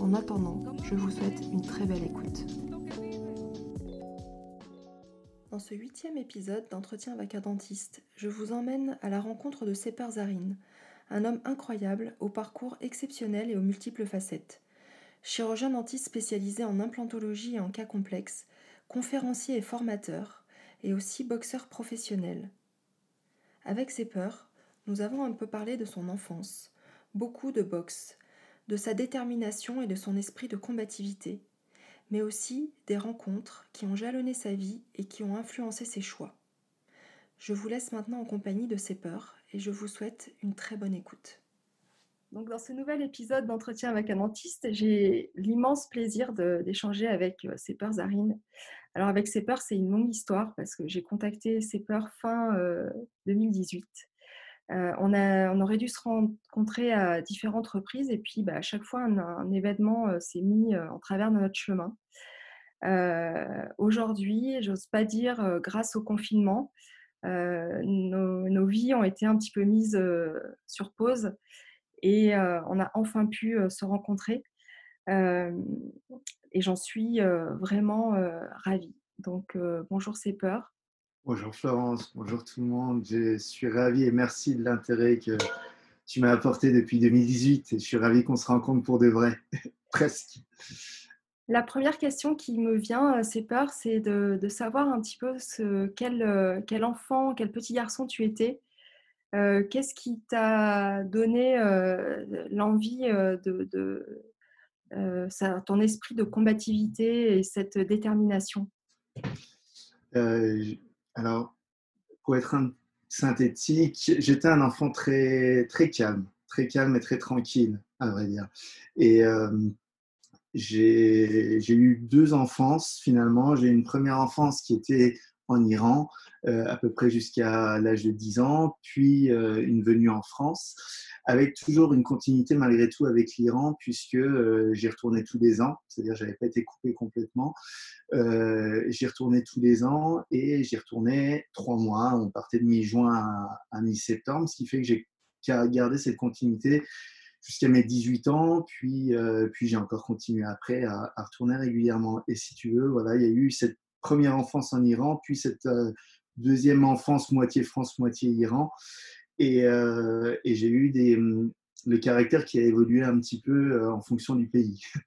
En attendant, je vous souhaite une très belle écoute. Dans ce huitième épisode d'entretien avec un dentiste, je vous emmène à la rencontre de Separ Zarine, un homme incroyable au parcours exceptionnel et aux multiples facettes. Chirurgien dentiste spécialisé en implantologie et en cas complexes, conférencier et formateur, et aussi boxeur professionnel. Avec Separ, nous avons un peu parlé de son enfance, beaucoup de boxe, de sa détermination et de son esprit de combativité, mais aussi des rencontres qui ont jalonné sa vie et qui ont influencé ses choix. Je vous laisse maintenant en compagnie de ses peurs et je vous souhaite une très bonne écoute. Dans ce nouvel épisode d'entretien avec un dentiste, j'ai l'immense plaisir d'échanger avec euh, peurs Zarine. Alors avec peurs, c'est une longue histoire parce que j'ai contacté peurs fin 2018 euh, on, aurait dû se rencontrer à différentes reprises et puis bah, à chaque fois un, événement euh, s'est mis euh, en travers de notre chemin. Aujourd'hui, j'ose pas dire grâce au confinement, nos, vies ont été un petit peu mises sur pause et on a enfin pu se rencontrer. et j'en suis vraiment ravie. Donc bonjour c'est peur. Bonjour Florence, bonjour tout le monde. Je suis ravi et merci de l'intérêt que tu m'as apporté depuis 2018. Et je suis ravi qu'on se rencontre pour de vrai, presque. La première question qui me vient, euh, c'est peur, c'est de, savoir un petit peu ce, quel, euh, quel, enfant, quel petit garçon tu étais. Euh, qu'est-ce qui t'a donné l'envie de, de ton esprit de combativité et cette détermination? Alors, pour être synthétique, j'étais un enfant très, très calme, très calme et très tranquille, à vrai dire. Et euh, j'ai eu deux enfances finalement. J'ai eu une première enfance qui était en Iran, euh, à peu près jusqu'à l'âge de 10 ans, puis euh, une venue en France, avec toujours une continuité malgré tout avec l'Iran, puisque euh, j'y retournais tous les ans, c'est-à-dire j'avais pas été coupé complètement. j'y retournais tous les ans et j'y retournais trois mois. On partait de mi-juin à, mi-septembre, ce qui fait que j'ai gardé cette continuité jusqu'à mes 18 ans, puis, puis j'ai encore continué après à, retourner régulièrement. Et si tu veux, voilà, il y a eu cette première enfance en Iran, puis cette deuxième enfance moitié France, moitié Iran. Et, euh, et j'ai eu des, le caractère qui a évolué un petit peu euh, en fonction du pays.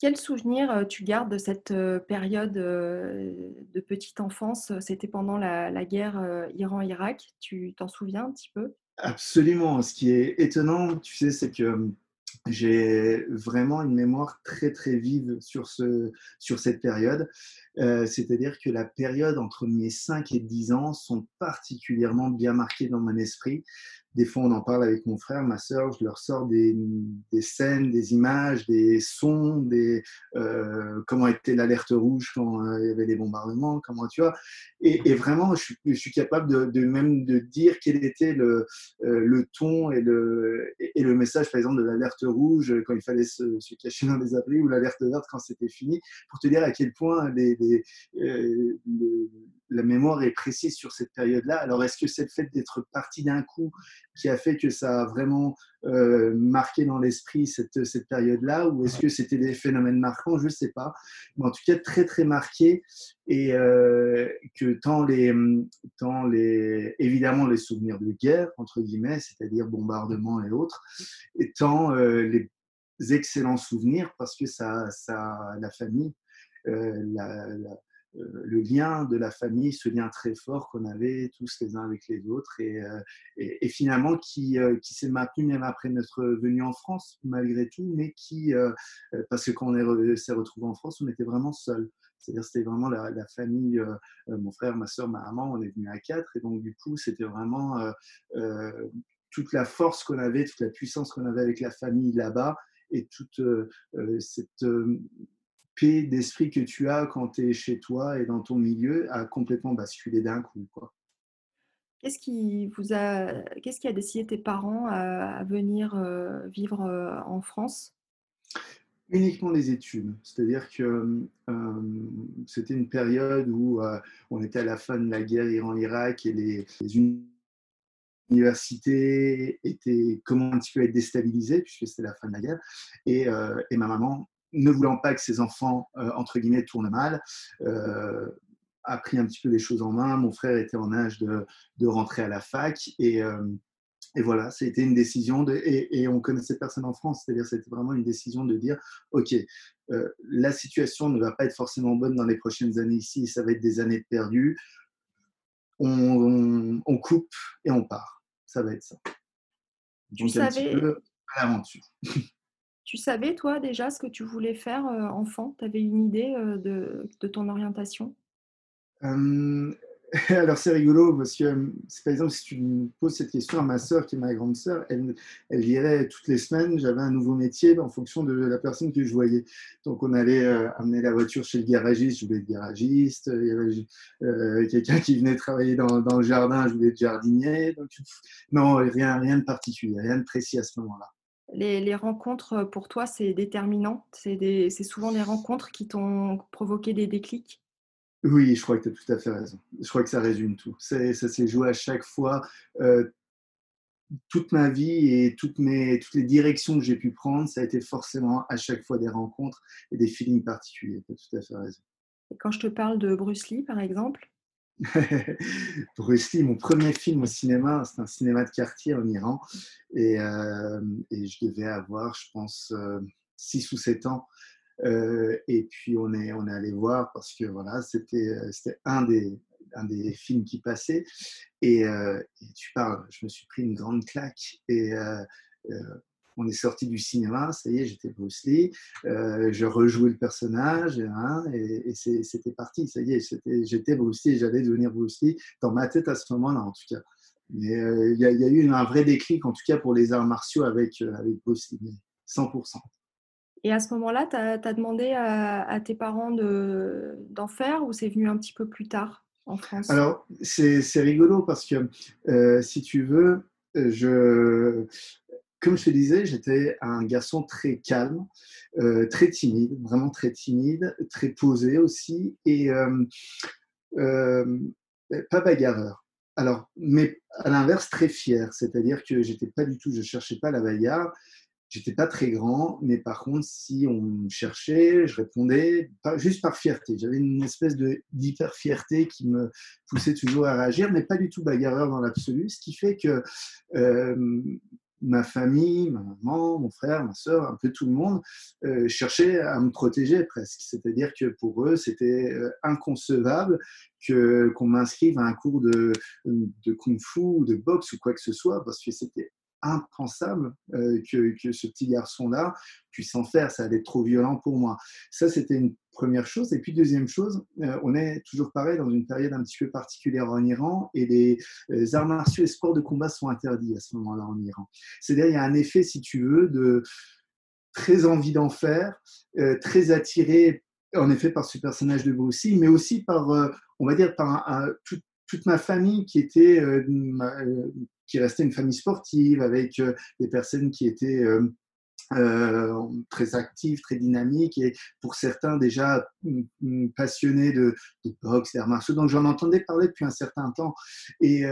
Quel souvenir tu gardes de cette période de petite enfance? C'était pendant la, la guerre Iran-Irak. Tu t'en souviens un petit peu? Absolument. Ce qui est étonnant, tu sais, c'est que j'ai vraiment une mémoire très très vive sur, ce, sur cette période. Euh, c'est-à-dire que la période entre mes 5 et 10 ans sont particulièrement bien marquées dans mon esprit. Des fois, on en parle avec mon frère, ma soeur, je leur sors des, des scènes, des images, des sons, des, euh, comment était l'alerte rouge quand euh, il y avait les bombardements, comment tu vois. Et, vraiment, je suis, capable de, de, même de dire quel était le, euh, le ton et le, et le message, par exemple, de l'alerte rouge quand il fallait se, cacher dans les abris ou l'alerte verte quand c'était fini, pour te dire à quel point les, les, euh, la mémoire est précise sur cette période-là. Alors, est-ce que c'est le fait d'être parti d'un coup qui a fait que ça a vraiment euh, marqué dans l'esprit cette, cette période-là ou est-ce que c'était des phénomènes marquants? Je ne sais pas. Mais en tout cas, très, très marqué et euh, que tant les, tant les, évidemment les souvenirs de guerre, entre guillemets, c'est-à-dire bombardement et autres, et tant euh, les excellents souvenirs parce que ça, ça la famille, la, la le lien de la famille, ce lien très fort qu'on avait tous les uns avec les autres et, euh, et, finalement qui, euh, qui s'est maintenu même après notre venue en France malgré tout, mais qui, parce que quand on s'est retrouvé en France, on était vraiment seuls. C'est-à-dire c'était vraiment la, famille, mon frère, ma soeur, ma maman, on est venu à quatre et donc du coup c'était vraiment toute la force qu'on avait, toute la puissance qu'on avait avec la famille là-bas et toute cette paix d'esprit que tu as quand tu es chez toi et dans ton milieu a complètement basculé d'un coup. Quoi. Qu'est-ce qui vous a, qu'est-ce qui a décidé tes parents à, venir vivre en France? Uniquement les études. C'est-à-dire que c'était une période où on était à la fin de la guerre Iran-Irak et les, les, universités étaient comment un petit peu être déstabilisées puisque c'était la fin de la guerre. Et, et, ma maman, ne voulant pas que ses enfants, entre guillemets, tournent mal, a pris un petit peu les choses en main. Mon frère était en âge de, de rentrer à la fac et et voilà, c'était une décision, de, et, on connaissait personne en France, c'est-à-dire c'était vraiment une décision de dire, OK, euh, la situation ne va pas être forcément bonne dans les prochaines années ici, ça va être des années perdues, on, coupe et on part, ça va être ça. Tu Donc savais... un petit peu à l'aventure. Tu savais, toi, déjà ce que tu voulais faire euh, enfant? Tu avais une idée euh, de, de, ton orientation? Alors c'est rigolo parce que, par exemple, si tu me poses cette question à ma sœur qui est ma grande sœur, elle, elle dirait toutes les semaines, j'avais un nouveau métier en fonction de la personne que je voyais. Donc on allait euh, amener la voiture chez le garagiste, je voulais être garagiste. Il y avait quelqu'un qui venait travailler dans, le jardin, je voulais être jardinier. Non, rien, rien de particulier, rien de précis à ce moment-là. Les, les, rencontres, pour toi, c'est déterminant? C'est souvent des rencontres qui t'ont provoqué des déclics? Oui, je crois que tu as tout à fait raison. Je crois que ça résume tout. Ça s'est joué à chaque fois. Euh, toute ma vie et toutes, mes, toutes les directions que j'ai pu prendre, ça a été forcément à chaque fois des rencontres et des feelings particuliers. Tu as tout à fait raison. Et quand je te parle de Bruce Lee, par exemple Bruce Lee, mon premier film au cinéma, c'est un cinéma de quartier en Iran. Et, euh, et je devais avoir, je pense, 6 euh, ou 7 ans. Euh, et puis on est, on est allé voir parce que voilà, c'était, un des, un des films qui passait. Et, euh, tu parles, je me suis pris une grande claque. Et on est sorti du cinéma, ça y est, j'étais Bruce Lee, je rejouais le personnage, hein, et, c'était parti, ça y est, j'étais Bruce Lee, j'allais devenir Bruce Lee, dans ma tête à ce moment-là en tout cas. Mais il y, a eu un vrai déclic, en tout cas pour les arts martiaux avec, avec Bruce Lee, 100%. Et à ce moment-là, tu as, demandé à, tes parents d'en faire ou c'est venu un petit peu plus tard en France? Alors, c'est rigolo parce que euh, si tu veux, euh, je, comme je te disais, j'étais un garçon très calme, euh, très timide, vraiment très timide, très posé aussi et pas bagarreur. Alors, mais à l'inverse, très fier, c'est-à-dire que j'étais pas du tout, je cherchais pas la bagarre, J'étais pas très grand, mais par contre, si on me cherchait, je répondais juste par fierté. J'avais une espèce d'hyper fierté qui me poussait toujours à réagir, mais pas du tout bagarreur dans l'absolu. Ce qui fait que euh, ma famille, ma maman, mon frère, ma soeur, un peu tout le monde euh, cherchait à me protéger presque. C'est-à-dire que pour eux, c'était euh, inconcevable que qu'on m'inscrive à un cours de, de kung-fu de boxe ou quoi que ce soit, parce que c'était impensable euh, que, ce petit garçon-là puisse en faire. Ça allait être trop violent pour moi. Ça, c'était une première chose. Et puis, deuxième chose, euh, on est toujours pareil dans une période un petit peu particulière en Iran et les, les arts martiaux et sports de combat sont interdits à ce moment-là en Iran. C'est-à-dire, il y a un effet, si tu veux, de très envie d'en faire, euh, très attiré en effet par ce personnage de Bruce mais aussi par, on va dire, par toute ma famille qui était qui restait une famille sportive avec euh, des personnes qui étaient euh, euh, très actives, très dynamiques et pour certains déjà mm, mm, passionnés de, de boxe, d'arts martiaux. Donc j'en entendais parler depuis un certain temps. Et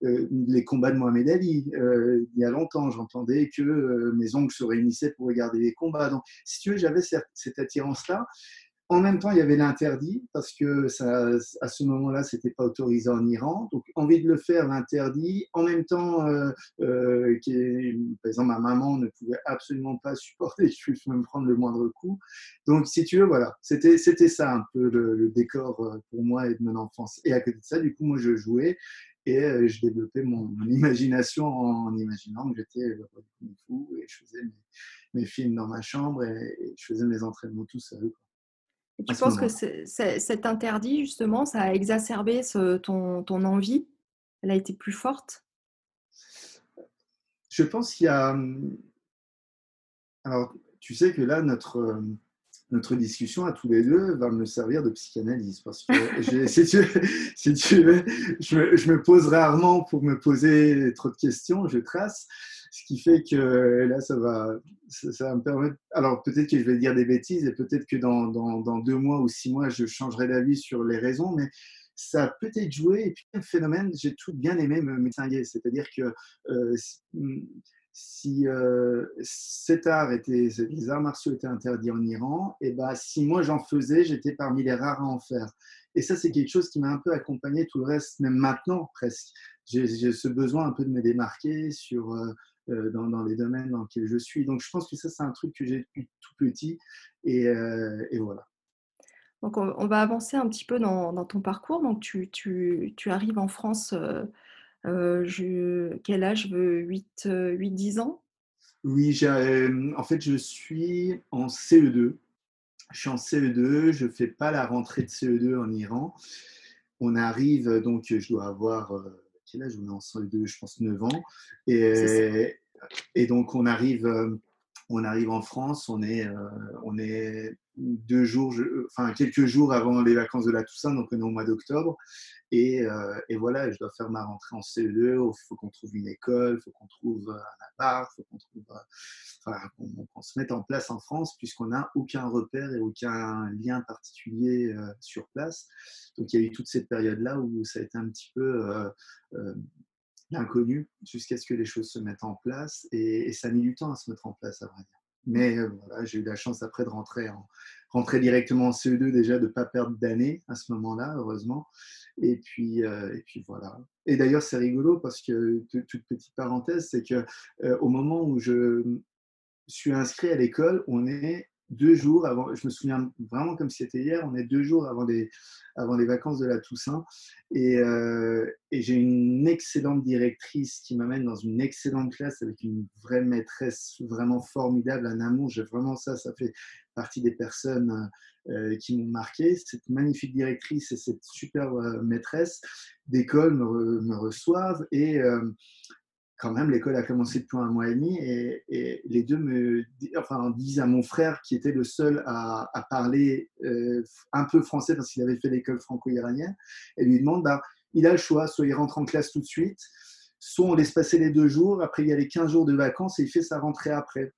les combats de Mohamed Ali, il y a longtemps, j'entendais que mes oncles se réunissaient pour regarder les combats. Donc si tu veux, j'avais cette, cette attirance-là. En même temps, il y avait l'interdit parce que ça, à ce moment-là, c'était pas autorisé en Iran. Donc, envie de le faire, l'interdit. En même temps, euh, euh, par exemple, ma maman ne pouvait absolument pas supporter que je puisse me prendre le moindre coup. Donc, si tu veux, voilà, c'était c'était ça un peu le, décor euh, pour moi et de mon enfance. Et à côté de ça, du coup, moi, je jouais et je développais mon, imagination en, imaginant que j'étais kung fu et je faisais mes, films dans ma chambre et, je faisais mes entraînements tout seul. Et tu penses que cet interdit, justement, ça a exacerbé ton, ton envie? Elle a été plus forte? Je pense qu'il y a, hum, Alors, tu sais que là, notre, euh, notre discussion à tous les deux va me servir de psychanalyse. Parce que si, tu, si tu veux, je me, je pose rarement pour me poser trop de questions, je trace. Ce qui fait que là, ça va, ça, me permettre. Alors, peut-être que je vais dire des bêtises et peut-être que dans, dans, deux mois ou six mois, je changerai d'avis sur les raisons, mais ça peut-être joué. Et puis, le phénomène, j'ai tout bien aimé me distinguer. C'est-à-dire que euh, si euh, cet art était, les arts martiaux étaient interdits en Iran, et ben, si moi j'en faisais, j'étais parmi les rares à en faire. Et ça, c'est quelque chose qui m'a un peu accompagné tout le reste, même maintenant presque. J'ai ce besoin un peu de me démarquer sur, euh, euh, dans, les domaines dans lesquels je suis. Donc je pense que ça, c'est un truc que j'ai depuis tout petit. Et, voilà. Donc on, va avancer un petit peu dans, ton parcours. Donc tu arrives en France euh, je, quel âge? 8, 8, 10 ans Oui, euh, en fait, je suis en CE2. Je suis en CE2, je ne fais pas la rentrée de CE2 en Iran. On arrive, donc je dois avoir, euh, quel âge? On est en CE2 Je pense 9 ans. Et, et donc on arrive, on arrive en France, on est, on est deux jours, enfin quelques jours avant les vacances de la Toussaint, donc on est au mois d'octobre. Et, euh, et, voilà, je dois faire ma rentrée en CE2. Il faut qu'on trouve une école, il faut qu'on trouve un appart, il faut qu'on trouve, euh, enfin, qu'on se mette en place en France, puisqu'on n'a aucun repère et aucun lien particulier euh, sur place. Donc il y a eu toute cette période-là où ça a été un petit peu l'inconnu jusqu'à ce que les choses se mettent en place. Et, et, ça a mis du temps à se mettre en place, à vrai dire. Mais voilà, j'ai eu la chance après de rentrer, en, rentrer directement en CE2 déjà, de ne pas perdre d'année à ce moment-là, heureusement. Et puis, euh, et puis voilà. Et d'ailleurs, c'est rigolo parce que, toute petite parenthèse, c'est que euh, au moment où je suis inscrit à l'école, on est deux jours avant, je me souviens vraiment comme si c'était hier, on est deux jours avant les, avant les vacances de la Toussaint. Et, euh, j'ai une excellente directrice qui m'amène dans une excellente classe avec une vraie maîtresse vraiment formidable, un amour. J'ai vraiment ça, ça fait partie des personnes euh, qui m'ont marqué. Cette magnifique directrice et cette super euh, maîtresse d'école me, reçoivent et quand même, l'école a commencé depuis un mois et demi et, les deux me disent à mon frère, qui était le seul à, parler un peu français parce qu'il avait fait l'école franco-iranienne, et lui demande bah, il a le choix, soit il rentre en classe tout de suite, soit on laisse passer les deux jours, après il y a les 15 jours de vacances et il fait sa rentrée après.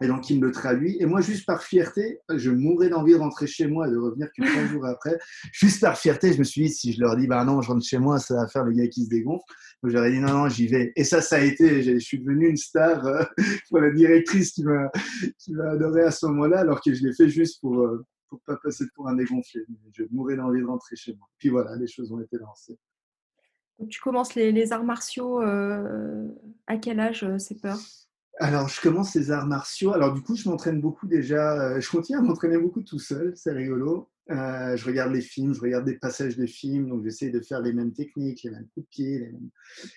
Et donc, il me le traduit. Et moi, juste par fierté, je mourrais d'envie de rentrer chez moi et de revenir que trois jours après. Juste par fierté, je me suis dit, si je leur dis, bah non, je rentre chez moi, ça va faire le gars qui se dégonfle. Donc, j'aurais dit, non, non, j'y vais. Et ça, ça a été, je suis devenu une star euh, pour la directrice qui m'a, qui m'a adoré à ce moment-là, alors que je l'ai fait juste pour, euh, pour pas passer pour un dégonflé. Je mourrais d'envie de rentrer chez moi. Puis voilà, les choses ont été lancées. Donc, tu commences les, les arts martiaux euh, à quel âge, c'est peur alors, je commence les arts martiaux. Alors, du coup, je m'entraîne beaucoup déjà. Euh, je continue à m'entraîner beaucoup tout seul. C'est rigolo. Euh, je regarde les films, je regarde des passages de films, donc j'essaie de faire les mêmes techniques, les mêmes coups de pied.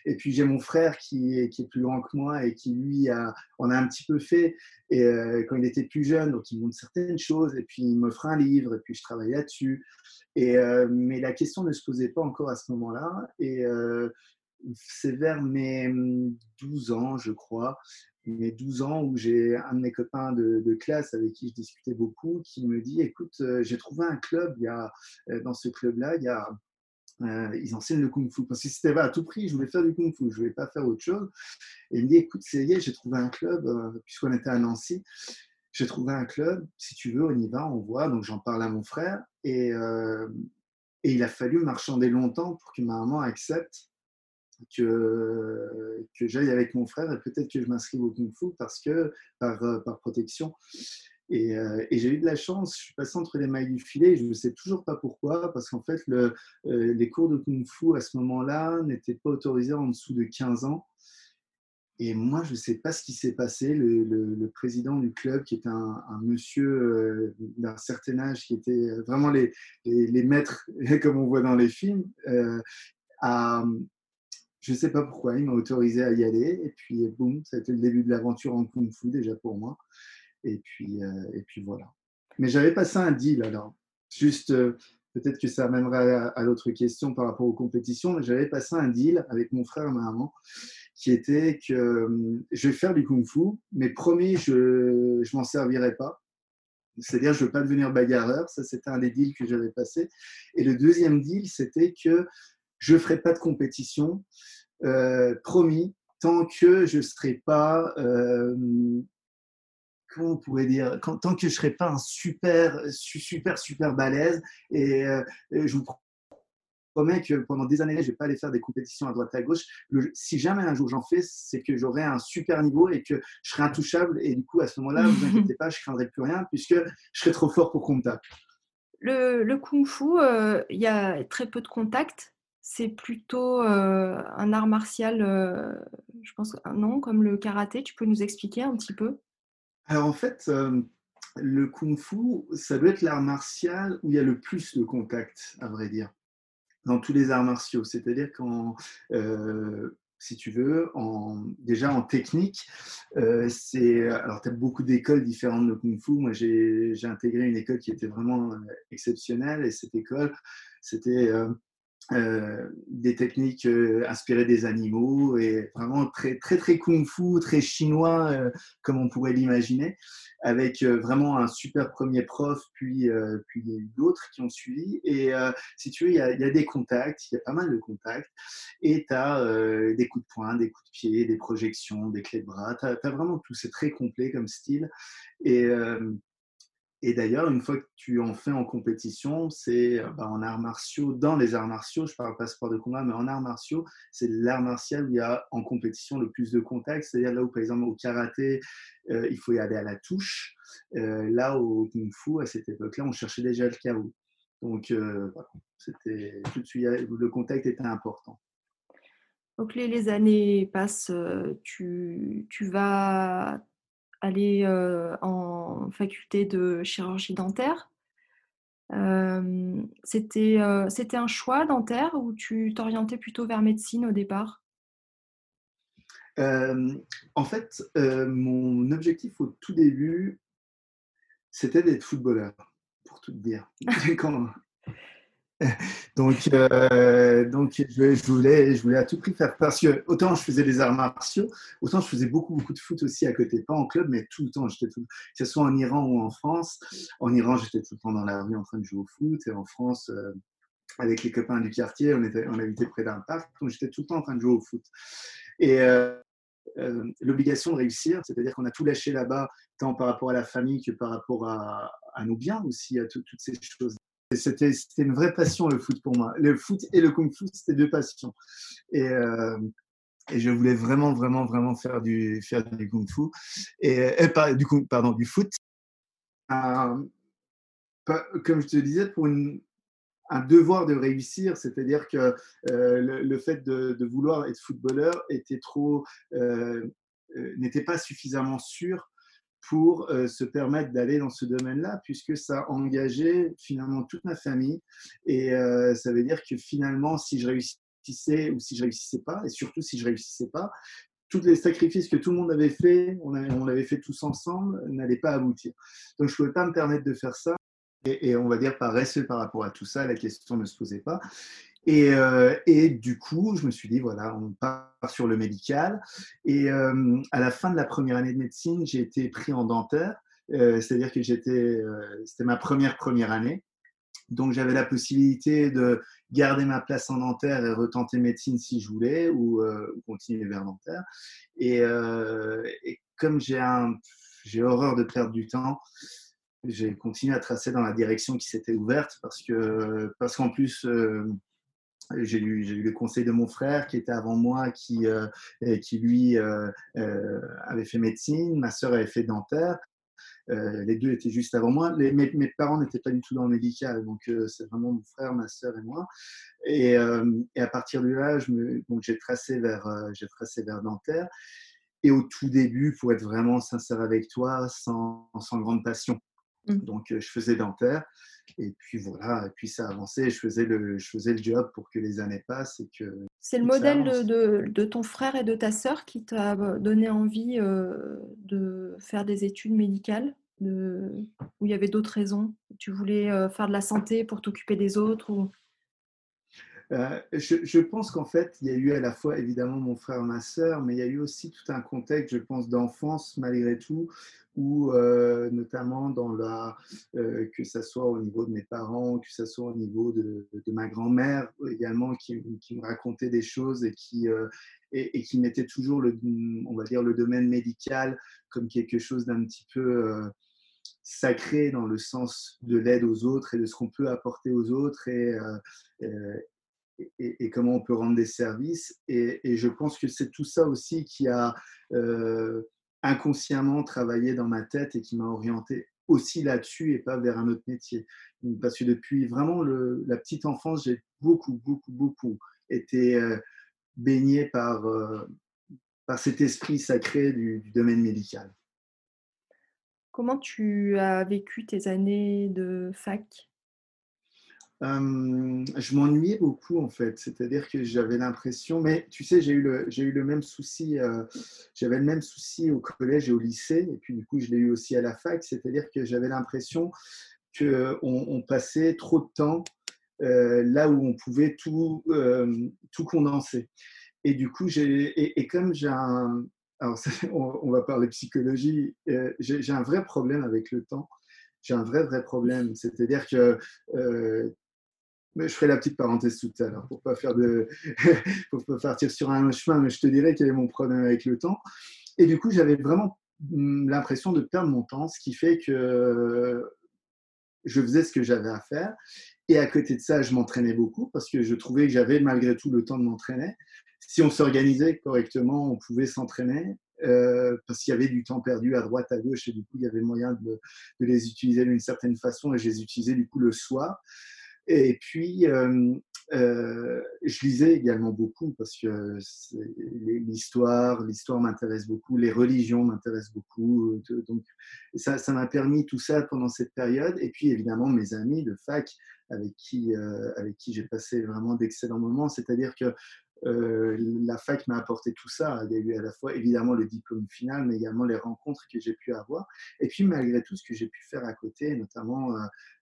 Et puis j'ai mon frère qui est, plus grand que moi et qui lui a, on a un petit peu fait et, euh, quand il était plus jeune, donc il montre certaines choses et puis il m'offre un livre et puis je travaille là-dessus. Mais la question ne se posait pas encore à ce moment-là et c'est vers mes 12 ans, je crois, mes 12 ans où j'ai un de mes copains de, classe avec qui je discutais beaucoup qui me dit écoute euh, j'ai trouvé un club il y a euh, dans ce club là il y a euh, ils enseignent le kung fu. Parce que c'était pas à tout prix je voulais faire du kung fu je voulais pas faire autre chose. Et il me dit écoute c'est j'ai trouvé un club puisqu'on était à Nancy j'ai trouvé un club si tu veux on y va on voit. Donc j'en parle à mon frère et il a fallu marchander longtemps pour que ma maman accepte que, que j'aille avec mon frère et peut-être que je m'inscrive au Kung Fu parce que, par, euh, par protection. Et, euh, et j'ai eu de la chance, je suis passé entre les mailles du filet, je ne sais toujours pas pourquoi, parce qu'en fait, le, euh, les cours de Kung Fu à ce moment-là n'étaient pas autorisés en dessous de 15 ans. Et moi, je ne sais pas ce qui s'est passé. Le, le, président du club, qui un, un monsieur d'un certain âge, qui était vraiment les, les, les, maîtres, comme on voit dans les films, a, je ne sais pas pourquoi, il m'a autorisé à y aller. Et puis, boum, ça a été le début de l'aventure en Kung Fu déjà pour moi. Et puis, euh, et puis voilà. Mais j'avais passé un deal alors. Juste, euh, peut-être que ça amènerait à, l'autre question par rapport aux compétitions, j'avais passé un deal avec mon frère et ma maman qui était que euh, je vais faire du kung-fu, mais promis, je ne m'en servirai pas. C'est-à-dire, je ne veux pas devenir bagarreur. Ça, c'était un des deals que j'avais passé. Et le deuxième deal, c'était que je ne ferai pas de compétition, euh, promis, tant que je ne serai pas euh, comment on pourrait dire, tant que je ne serai pas un super, super, super balèze, et, euh, je vous promets que pendant des années, je ne vais pas aller faire des compétitions à droite à gauche. si jamais un jour j'en fais, c'est que j'aurai un super niveau et que je serai intouchable. Et du coup, à ce moment-là, vous inquiétez pas, je ne craindrai plus rien puisque je serai trop fort pour qu'on me tape. Le, kung-fu, euh, il y a très peu de contacts. C'est plutôt un art martial, je pense, non, comme le karaté. Tu peux nous expliquer un petit peu? Alors en fait, le kung fu, ça doit être l'art martial où il y a le plus de contact, à vrai dire, dans tous les arts martiaux. C'est-à-dire euh, si tu veux, déjà en technique, c'est alors tu as beaucoup d'écoles différentes de kung fu. Moi, j'ai intégré une école qui était vraiment exceptionnelle et cette école, c'était des techniques euh, inspirées des animaux et vraiment très très très kung-fu, très chinois euh, comme on pourrait l'imaginer, avec vraiment un super premier prof puis puis d'autres qui ont suivi. Et si tu veux, il y, a, y, a, des contacts, il y a pas mal de contacts, et tu as des coups de poing, des coups de pied, des projections, des clés de bras. Tu as, as, vraiment tout, c'est très complet comme style. Et et d'ailleurs, une fois que tu en fais en compétition, c'est euh, bah, en arts martiaux, dans les arts martiaux, je parle pas sport de combat, mais en arts martiaux, c'est l'art martial où il y a en compétition le plus de contacts. C'est-à-dire là où, par exemple, au karaté, euh, il faut y aller à la touche. Euh, là, au kung fu, à cette époque-là, on cherchait déjà le chaos. Donc, c'était tout de suite, le contact était important. Donc, les, les années passent, tu, tu vas aller en faculté de chirurgie dentaire. c'était, c'était un choix dentaire ou tu t'orientais plutôt vers médecine au départ? En fait, mon objectif au tout début, c'était d'être footballeur, pour tout dire. Quand, donc, euh, donc je, voulais, je voulais à tout prix faire parce que autant je faisais des arts martiaux, autant je faisais beaucoup beaucoup de foot aussi à côté, pas en club, mais tout le temps. J'étais que ce soit en Iran ou en France. En Iran, j'étais tout le temps dans la rue en train de jouer au foot, et en France, euh, avec les copains du quartier, on était, on habitait près d'un parc, donc j'étais tout le temps en train de jouer au foot. Et euh, l'obligation de réussir, c'est-à-dire qu'on a tout lâché là-bas, tant par rapport à la famille que par rapport à nos biens aussi, à toutes ces choses. C'était une vraie passion le foot pour moi. Le foot et le kung fu, c'était deux passions. Et, euh, et, je voulais vraiment, vraiment, vraiment faire du, faire du kung fu. Et, pas, du coup, pardon, du foot. comme je te disais, pour un devoir de réussir, c'est-à-dire que euh, le, fait de, vouloir être footballeur était trop, euh, n'était pas suffisamment sûr pour euh, se permettre d'aller dans ce domaine-là, puisque ça engageait finalement toute ma famille. Et euh, ça veut dire que finalement, si je réussissais ou si je réussissais pas, et surtout si je réussissais pas, tous les sacrifices que tout le monde avait fait, on, l'avait fait tous ensemble, n'allaient pas aboutir. Donc je ne pouvais pas me permettre de faire ça. Et, et, on va dire par respect par rapport à tout ça, la question ne se posait pas. Et, euh, et, du coup, je me suis dit, voilà, on part sur le médical. Et euh, à la fin de la première année de médecine, j'ai été pris en dentaire. Euh, c'est-à-dire que j'étais, c'était ma première première année. Donc j'avais la possibilité de garder ma place en dentaire et retenter médecine si je voulais ou, continuer vers dentaire. Et, et comme j'ai, j'ai horreur de perdre du temps, j'ai continué à tracer dans la direction qui s'était ouverte parce que parce qu'en plus j'ai eu, le conseil de mon frère qui était avant moi, qui, euh, qui lui euh, euh, avait fait médecine, ma sœur avait fait dentaire. les deux étaient juste avant moi. Mes, parents n'étaient pas du tout dans le médical, donc c'est vraiment mon frère, ma sœur et moi. Et, à partir de là, j'ai tracé vers, tracé vers dentaire. Et au tout début, pour être vraiment sincère avec toi, sans grande passion. Mmh. Donc, je faisais dentaire. Et puis voilà, et puis ça avançait. Je faisais le, je faisais le job pour que les années passent et que. C'est le modèle de, de, ton frère et de ta sœur qui t'a donné envie de faire des études médicales de ou il y avait d'autres raisons? Tu voulais, faire de la santé pour t'occuper des autres ou? Heu, je pense qu'en fait, il y a eu à la fois évidemment mon frère, ma sœur, mais il y a eu aussi tout un contexte, je pense, d'enfance malgré tout, où, heu, notamment dans la heu, que ça soit au niveau de mes parents, que ça soit au niveau de ma grand-mère également qui me racontait des choses et qui, et qui mettait toujours le, on va dire le domaine médical comme quelque chose d'un petit peu, sacré dans le sens de l'aide aux autres et de ce qu'on peut apporter aux autres et et comment on peut rendre des services et je pense que c'est tout ça aussi qui a, heu, inconsciemment travaillé dans ma tête et qui m'a orienté aussi là-dessus et pas vers un autre métier. Parce que depuis vraiment la petite enfance, j'ai beaucoup, beaucoup, beaucoup été, heu, baigné par, heu, par cet esprit sacré du domaine médical. Comment tu as vécu tes années de fac? Hem, je m'ennuyais beaucoup en fait, c'est-à-dire que j'avais l'impression mais tu sais, j'ai eu le j'ai eu le même souci, heu, j'avais le même souci au collège et au lycée et puis du coup, je l'ai eu aussi à la fac, c'est-à-dire que j'avais l'impression qu'on on passait trop de temps, heu, là où on pouvait tout, tout condenser. Et du coup, j'ai et comme j'ai un alors on va parler psychologie, j'ai un vrai problème avec le temps. J'ai un vrai, vrai problème, c'est-à-dire que, je ferai la petite parenthèse tout à l'heure pour pas de pas partir sur un chemin, mais je te dirai quel est mon problème avec le temps. Et du coup, j'avais vraiment, mmh, l'impression de perdre mon temps, ce qui fait que je faisais ce que j'avais à faire. Et à côté de ça, je m'entraînais beaucoup parce que je trouvais que j'avais malgré tout le temps de m'entraîner. Si on s'organisait correctement, on pouvait s'entraîner, heu, parce qu'il y avait du temps perdu à droite, à gauche et du coup, il y avait moyen de de les utiliser d'une certaine façon et je les utilisais du coup le soir et puis, je lisais également beaucoup parce que l'histoire l'histoire m'intéresse beaucoup, les religions m'intéressent beaucoup, donc ça ça m'a permis tout ça pendant cette période et puis évidemment mes amis de fac avec qui, avec qui j'ai passé vraiment d'excellents moments. C'est-à-dire que, heu, la fac m'a apporté tout ça. Il y a eu à la fois évidemment le diplôme final, mais également les rencontres que j'ai pu avoir et puis malgré tout ce que j'ai pu faire à côté, notamment,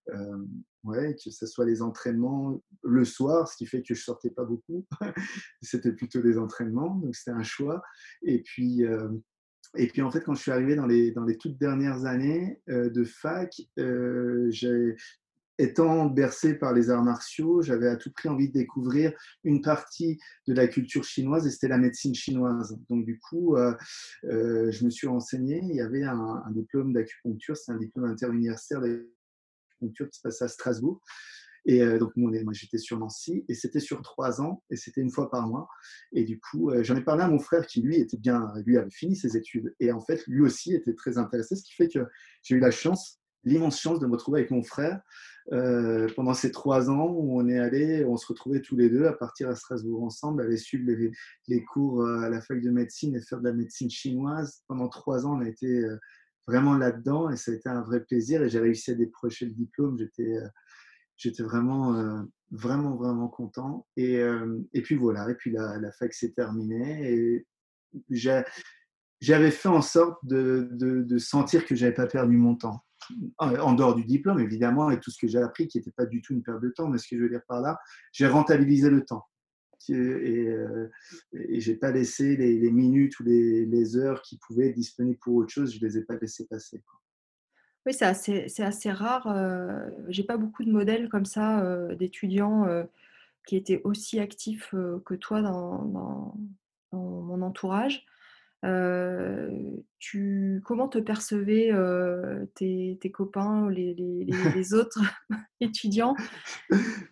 hem, ouais, que ce soit les entraînements le soir, ce qui fait que je sortais pas beaucoup. C'était plutôt des entraînements, donc c'était un choix et puis, et puis en fait, quand je suis arrivé dans les dans les toutes dernières années, de fac, j'ai étant bercé par les arts martiaux, j'avais à tout prix envie de découvrir une partie de la culture chinoise et c'était la médecine chinoise. Donc du coup, heu heu, je me suis renseigné, il y avait un diplôme d'acupuncture, c'est un diplôme interuniversitaire d'acupuncture qui se passait à Strasbourg et heu, donc moi j'étais sur Nancy et c'était sur 3 ans et c'était 1 fois par mois et du coup, j'en ai parlé à mon frère qui lui était bien lui avait fini ses études et en fait, lui aussi était très intéressé, ce qui fait que j'ai eu la chance, l'immense chance de me retrouver avec mon frère, heu, pendant ces 3 ans où on est allés on se retrouvait tous les 2 à partir à Strasbourg ensemble, aller suivre les cours, heu, à la fac de médecine et faire de la médecine chinoise. Pendant 3 ans, on a été, heu, vraiment là-dedans et ça a été un vrai plaisir et j'ai réussi à décrocher le diplôme. J'étais, vraiment, vraiment, vraiment content et puis voilà et puis la la fac s'est terminée et j'a j'avais fait en sorte de de de sentir que j'avais pas perdu mon temps. En en dehors du diplôme évidemment et tout ce que j'ai appris qui était pas du tout une perte de temps, mais ce que je veux dire par là, j'ai rentabilisé le temps et heu et j'ai pas laissé les minutes ou les heures qui pouvaient être disponibles pour autre chose, je les ai pas laissées passer. Oui, c'est assez rare, heu, j'ai pas beaucoup de modèles comme ça, heu, d'étudiants, heu, qui étaient aussi actifs, heu, que toi dans mon entourage. Tu comment te percevaient, tes tes copains, les les autres étudiants?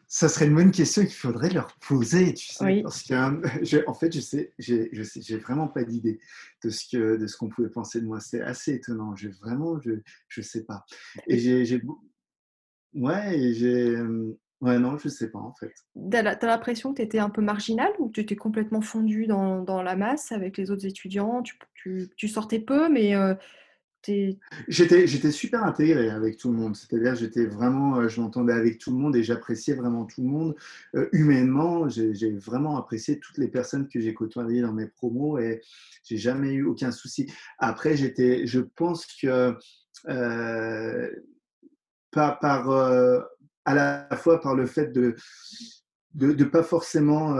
Ça serait une bonne question qu'il faudrait leur poser, tu sais? Oui. Parce que, hem, je en fait, je sais j'ai je sais j'ai vraiment pas d'idée de ce que de ce qu'on pouvait penser de moi. C'est assez étonnant. J'ai vraiment je je sais pas et j'ai ouais et j'ai, ouais, non, je sais pas, en fait. tu as la tu as l'impression que tu étais un peu marginal ou tu étais complètement fondu dans dans la masse avec les autres étudiants? Tu tu tu sortais peu mais es J'étais super intégré avec tout le monde. C'est-à-dire, j'étais vraiment, heu, je m'entendais avec tout le monde et j'appréciais vraiment tout le monde. Heu, humainement, j'ai vraiment apprécié toutes les personnes que j'ai côtoyées dans mes promos et j'ai jamais eu aucun souci. Après, j'étais je pense que par, par à la fois par le fait de de, pas forcément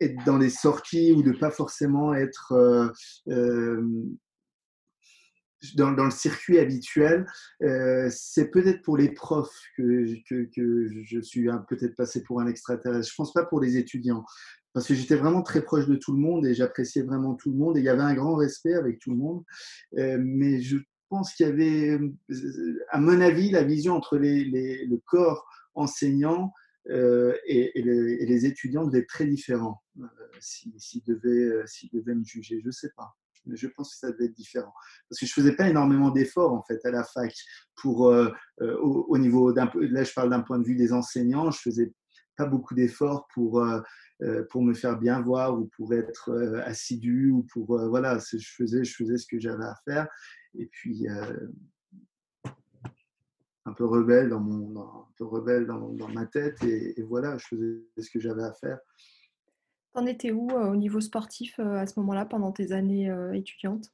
être dans les sorties ou de pas forcément être dans, dans, le circuit habituel. Euh, c'est peut-être pour les profs que, que, je suis peut-être passé pour un extraterrestre. Je pense pas pour les étudiants. Parce que j'étais vraiment très proche de tout le monde et j'appréciais vraiment tout le monde et il y avait un grand respect avec tout le monde. Euh, mais je pense qu'il y avait, à mon avis, la vision entre le corps enseignant euh, et, les, étudiants devait être très différent euh, s'ils si, devaient, devaient me juger. Je ne sais pas mais je pense que ça devait être différent. Parce que je faisais pas énormément d'efforts en fait à la fac pour euh, euh, au, niveau là je parle d'un point de vue des enseignants, je faisais pas beaucoup d'efforts pour euh, pour me faire bien voir ou pour être assidu ou pour voilà, je je faisais ce que j'avais à faire et puis un peu rebelle dans mon un peu rebelle dans, dans ma tête et, et, voilà, je faisais ce que j'avais à faire. T'en étais où au niveau sportif à ce moment-là, pendant tes années étudiantes?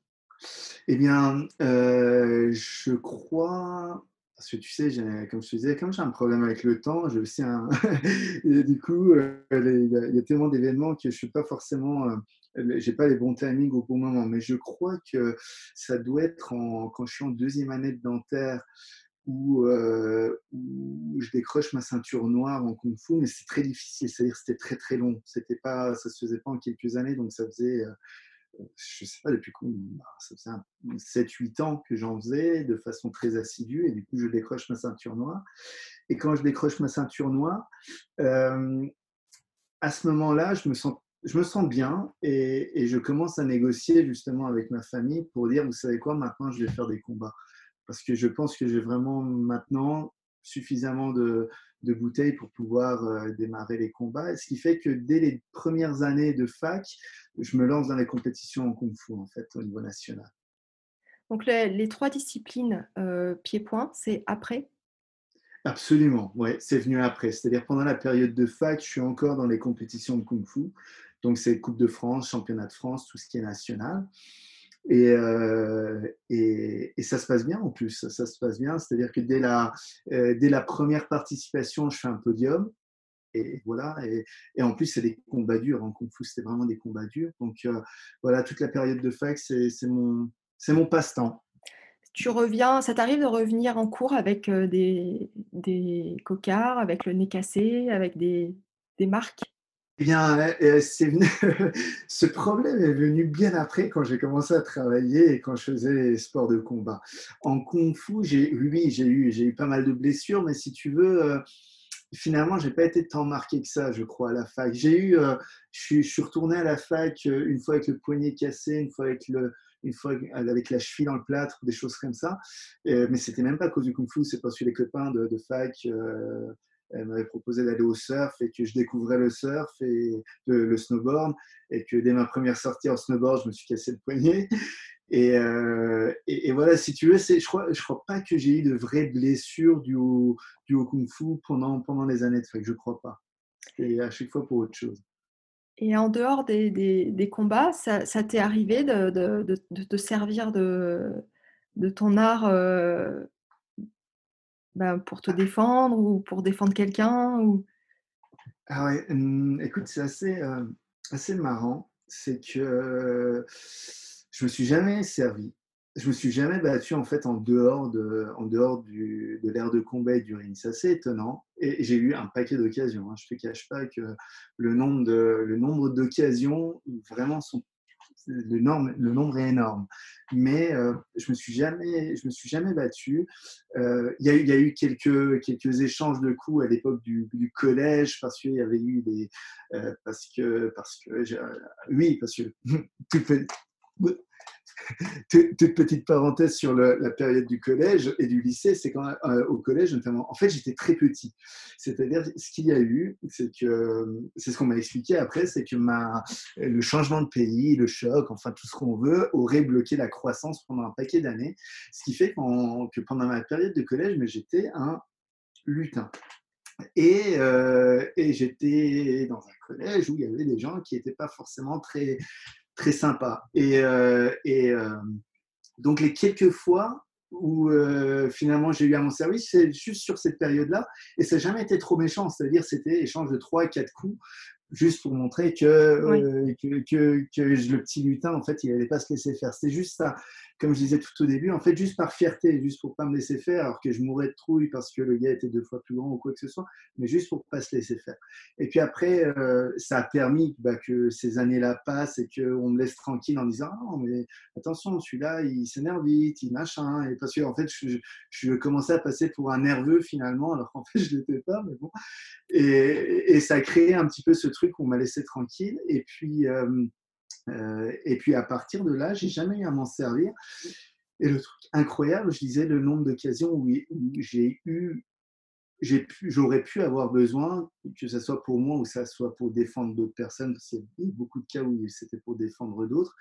Eh bien, je crois, parce que tu sais, comme je te disais, comme j'ai un problème avec le temps, j'ai aussi un. du coup, il y, a tellement d'événements que je suis pas forcément. J'ai pas les bons timings au bon moment, mais je crois que ça doit être quand je suis en deuxième année de dentaire où, euh, je décroche ma ceinture noire en kung fu, mais c'est très difficile, c'est-à-dire c'était très très long. C'était pas, ça se faisait pas en quelques années, donc ça faisait, euh, je sais pas depuis combien, bah, ça faisait 7-8 ans que j'en faisais de façon très assidue, et du coup je décroche ma ceinture noire. Et quand je décroche ma ceinture noire, euh, à ce moment-là, je me sens je me sens bien et, et, je commence à négocier justement avec ma famille pour dire, vous savez quoi, maintenant je vais faire des combats parce que je pense que j'ai vraiment maintenant suffisamment de, bouteilles pour pouvoir euh, démarrer les combats. Ce qui fait que dès les premières années de fac, je me lance dans les compétitions en kung fu en fait au niveau national. Donc les, trois disciplines euh, pied-point, c'est après? Absolument, ouais, c'est venu après. C'est-à-dire pendant la période de fac, je suis encore dans les compétitions de kung fu. Donc c'est Coupe de France, Championnat de France, tout ce qui est national. Euh, et, et, ça se passe bien en plus, ça, se passe bien. C'est-à-dire que dès la, euh, dès la première participation, je fais un podium. Et voilà, et, en plus, c'est des combats durs. En Kung Fu, c'était vraiment des combats durs. Donc euh, voilà, toute la période de fac, c'est mon, passe-temps. Tu reviens, ça t'arrive de revenir en cours avec des, cocards, avec le nez cassé, avec des marques? Eh bien, c'est venu, ce problème est venu bien après quand j'ai commencé à travailler et quand je faisais les sports de combat. En kung fu, oui, j'ai eu, pas mal de blessures, mais si tu veux, euh, finalement, j'ai pas été tant marqué que ça, je crois, à la fac. J'ai eu, euh, je, suis, retourné à la fac euh, une fois avec le poignet cassé, une fois avec le, une fois avec la cheville dans le plâtre, des choses comme ça. mais c'était même pas à cause du kung fu, c'est parce que les copains de, de fac elle m'avait proposé d'aller au surf et que je découvrais le surf et le, snowboard et que dès ma première sortie en snowboard, je me suis cassé le poignet. Et, euh, et, voilà, si tu veux, je crois, crois pas que j'ai eu de vraies blessures du haut, du kung fu pendant, pendant les années de fac, je crois pas. C'était à chaque fois pour autre chose. Et en dehors des, des, combats, ça, t'est arrivé de, de, de, te servir de, de ton art euh, bah, pour te défendre ou pour défendre quelqu'un ou... Ah ouais, écoute, c'est assez, euh, assez marrant. C'est que je me suis jamais servi. Je me suis jamais battu en fait en dehors de, en dehors du, de l'ère de combat et du ring. C'est assez étonnant. Et j'ai eu un paquet d'occasions. Hein. Je te cache pas que le nombre d'occasions vraiment sont le, le nombre est énorme. Mais euh, je me me suis jamais battu. Euh, il y, y, a eu quelques, quelques échanges de coups à l'époque du, du, collège parce qu'il y avait eu des, euh, parce que, parce que, oui, parce que toute, petite parenthèse sur la période du collège et du lycée, c'est quand euh, au collège en fait, j'étais très petit. C'est-à-dire, ce qu'il y a eu, c'est que c'est ce qu'on m'a expliqué après, c'est que le changement de pays, le choc, enfin tout ce qu'on veut, aurait bloqué la croissance pendant un paquet d'années. Ce qui fait que pendant ma période de collège, mais j'étais un lutin. Euh, et j'étais dans un collège où il y avait des gens qui n'étaient pas forcément très très sympa. Et, euh, et euh, Donc les quelques fois où euh, finalement j'ai eu à mon service, c'est juste sur cette période-là. Et ça n'a jamais été trop méchant, c'est-à-dire c'était échange de 3 quatre coups juste pour montrer que, euh, que, que, que, le petit lutin, en fait, il n'allait pas se laisser faire. C'était juste ça, comme je disais tout au début, en fait, juste par fierté, juste pour pas me laisser faire, alors que je mourrais de trouille parce que le gars était deux fois plus grand ou quoi que ce soit, mais juste pour pas se laisser faire. Et puis après, euh, ça a permis bah, que ces années-là passent et qu'on me laisse tranquille en disant ah, non, mais attention, celui-là, il s'énerve vite, il machin. Et parce que, en fait, je, je, commençais à passer pour un nerveux finalement, alors qu'en fait, je l'étais pas, mais bon. Et, et, ça a créé un petit peu ce truc où on m'a laissé tranquille. Et puis, euh, euh, et puis à partir de là, j'ai jamais eu à m'en servir. Et le truc incroyable, je disais le nombre d'occasions où, j'ai eu, j'aurais pu, avoir besoin, que ce soit pour moi ou que ce soit pour défendre d'autres personnes, parce qu'il y a beaucoup de cas où c'était pour défendre d'autres.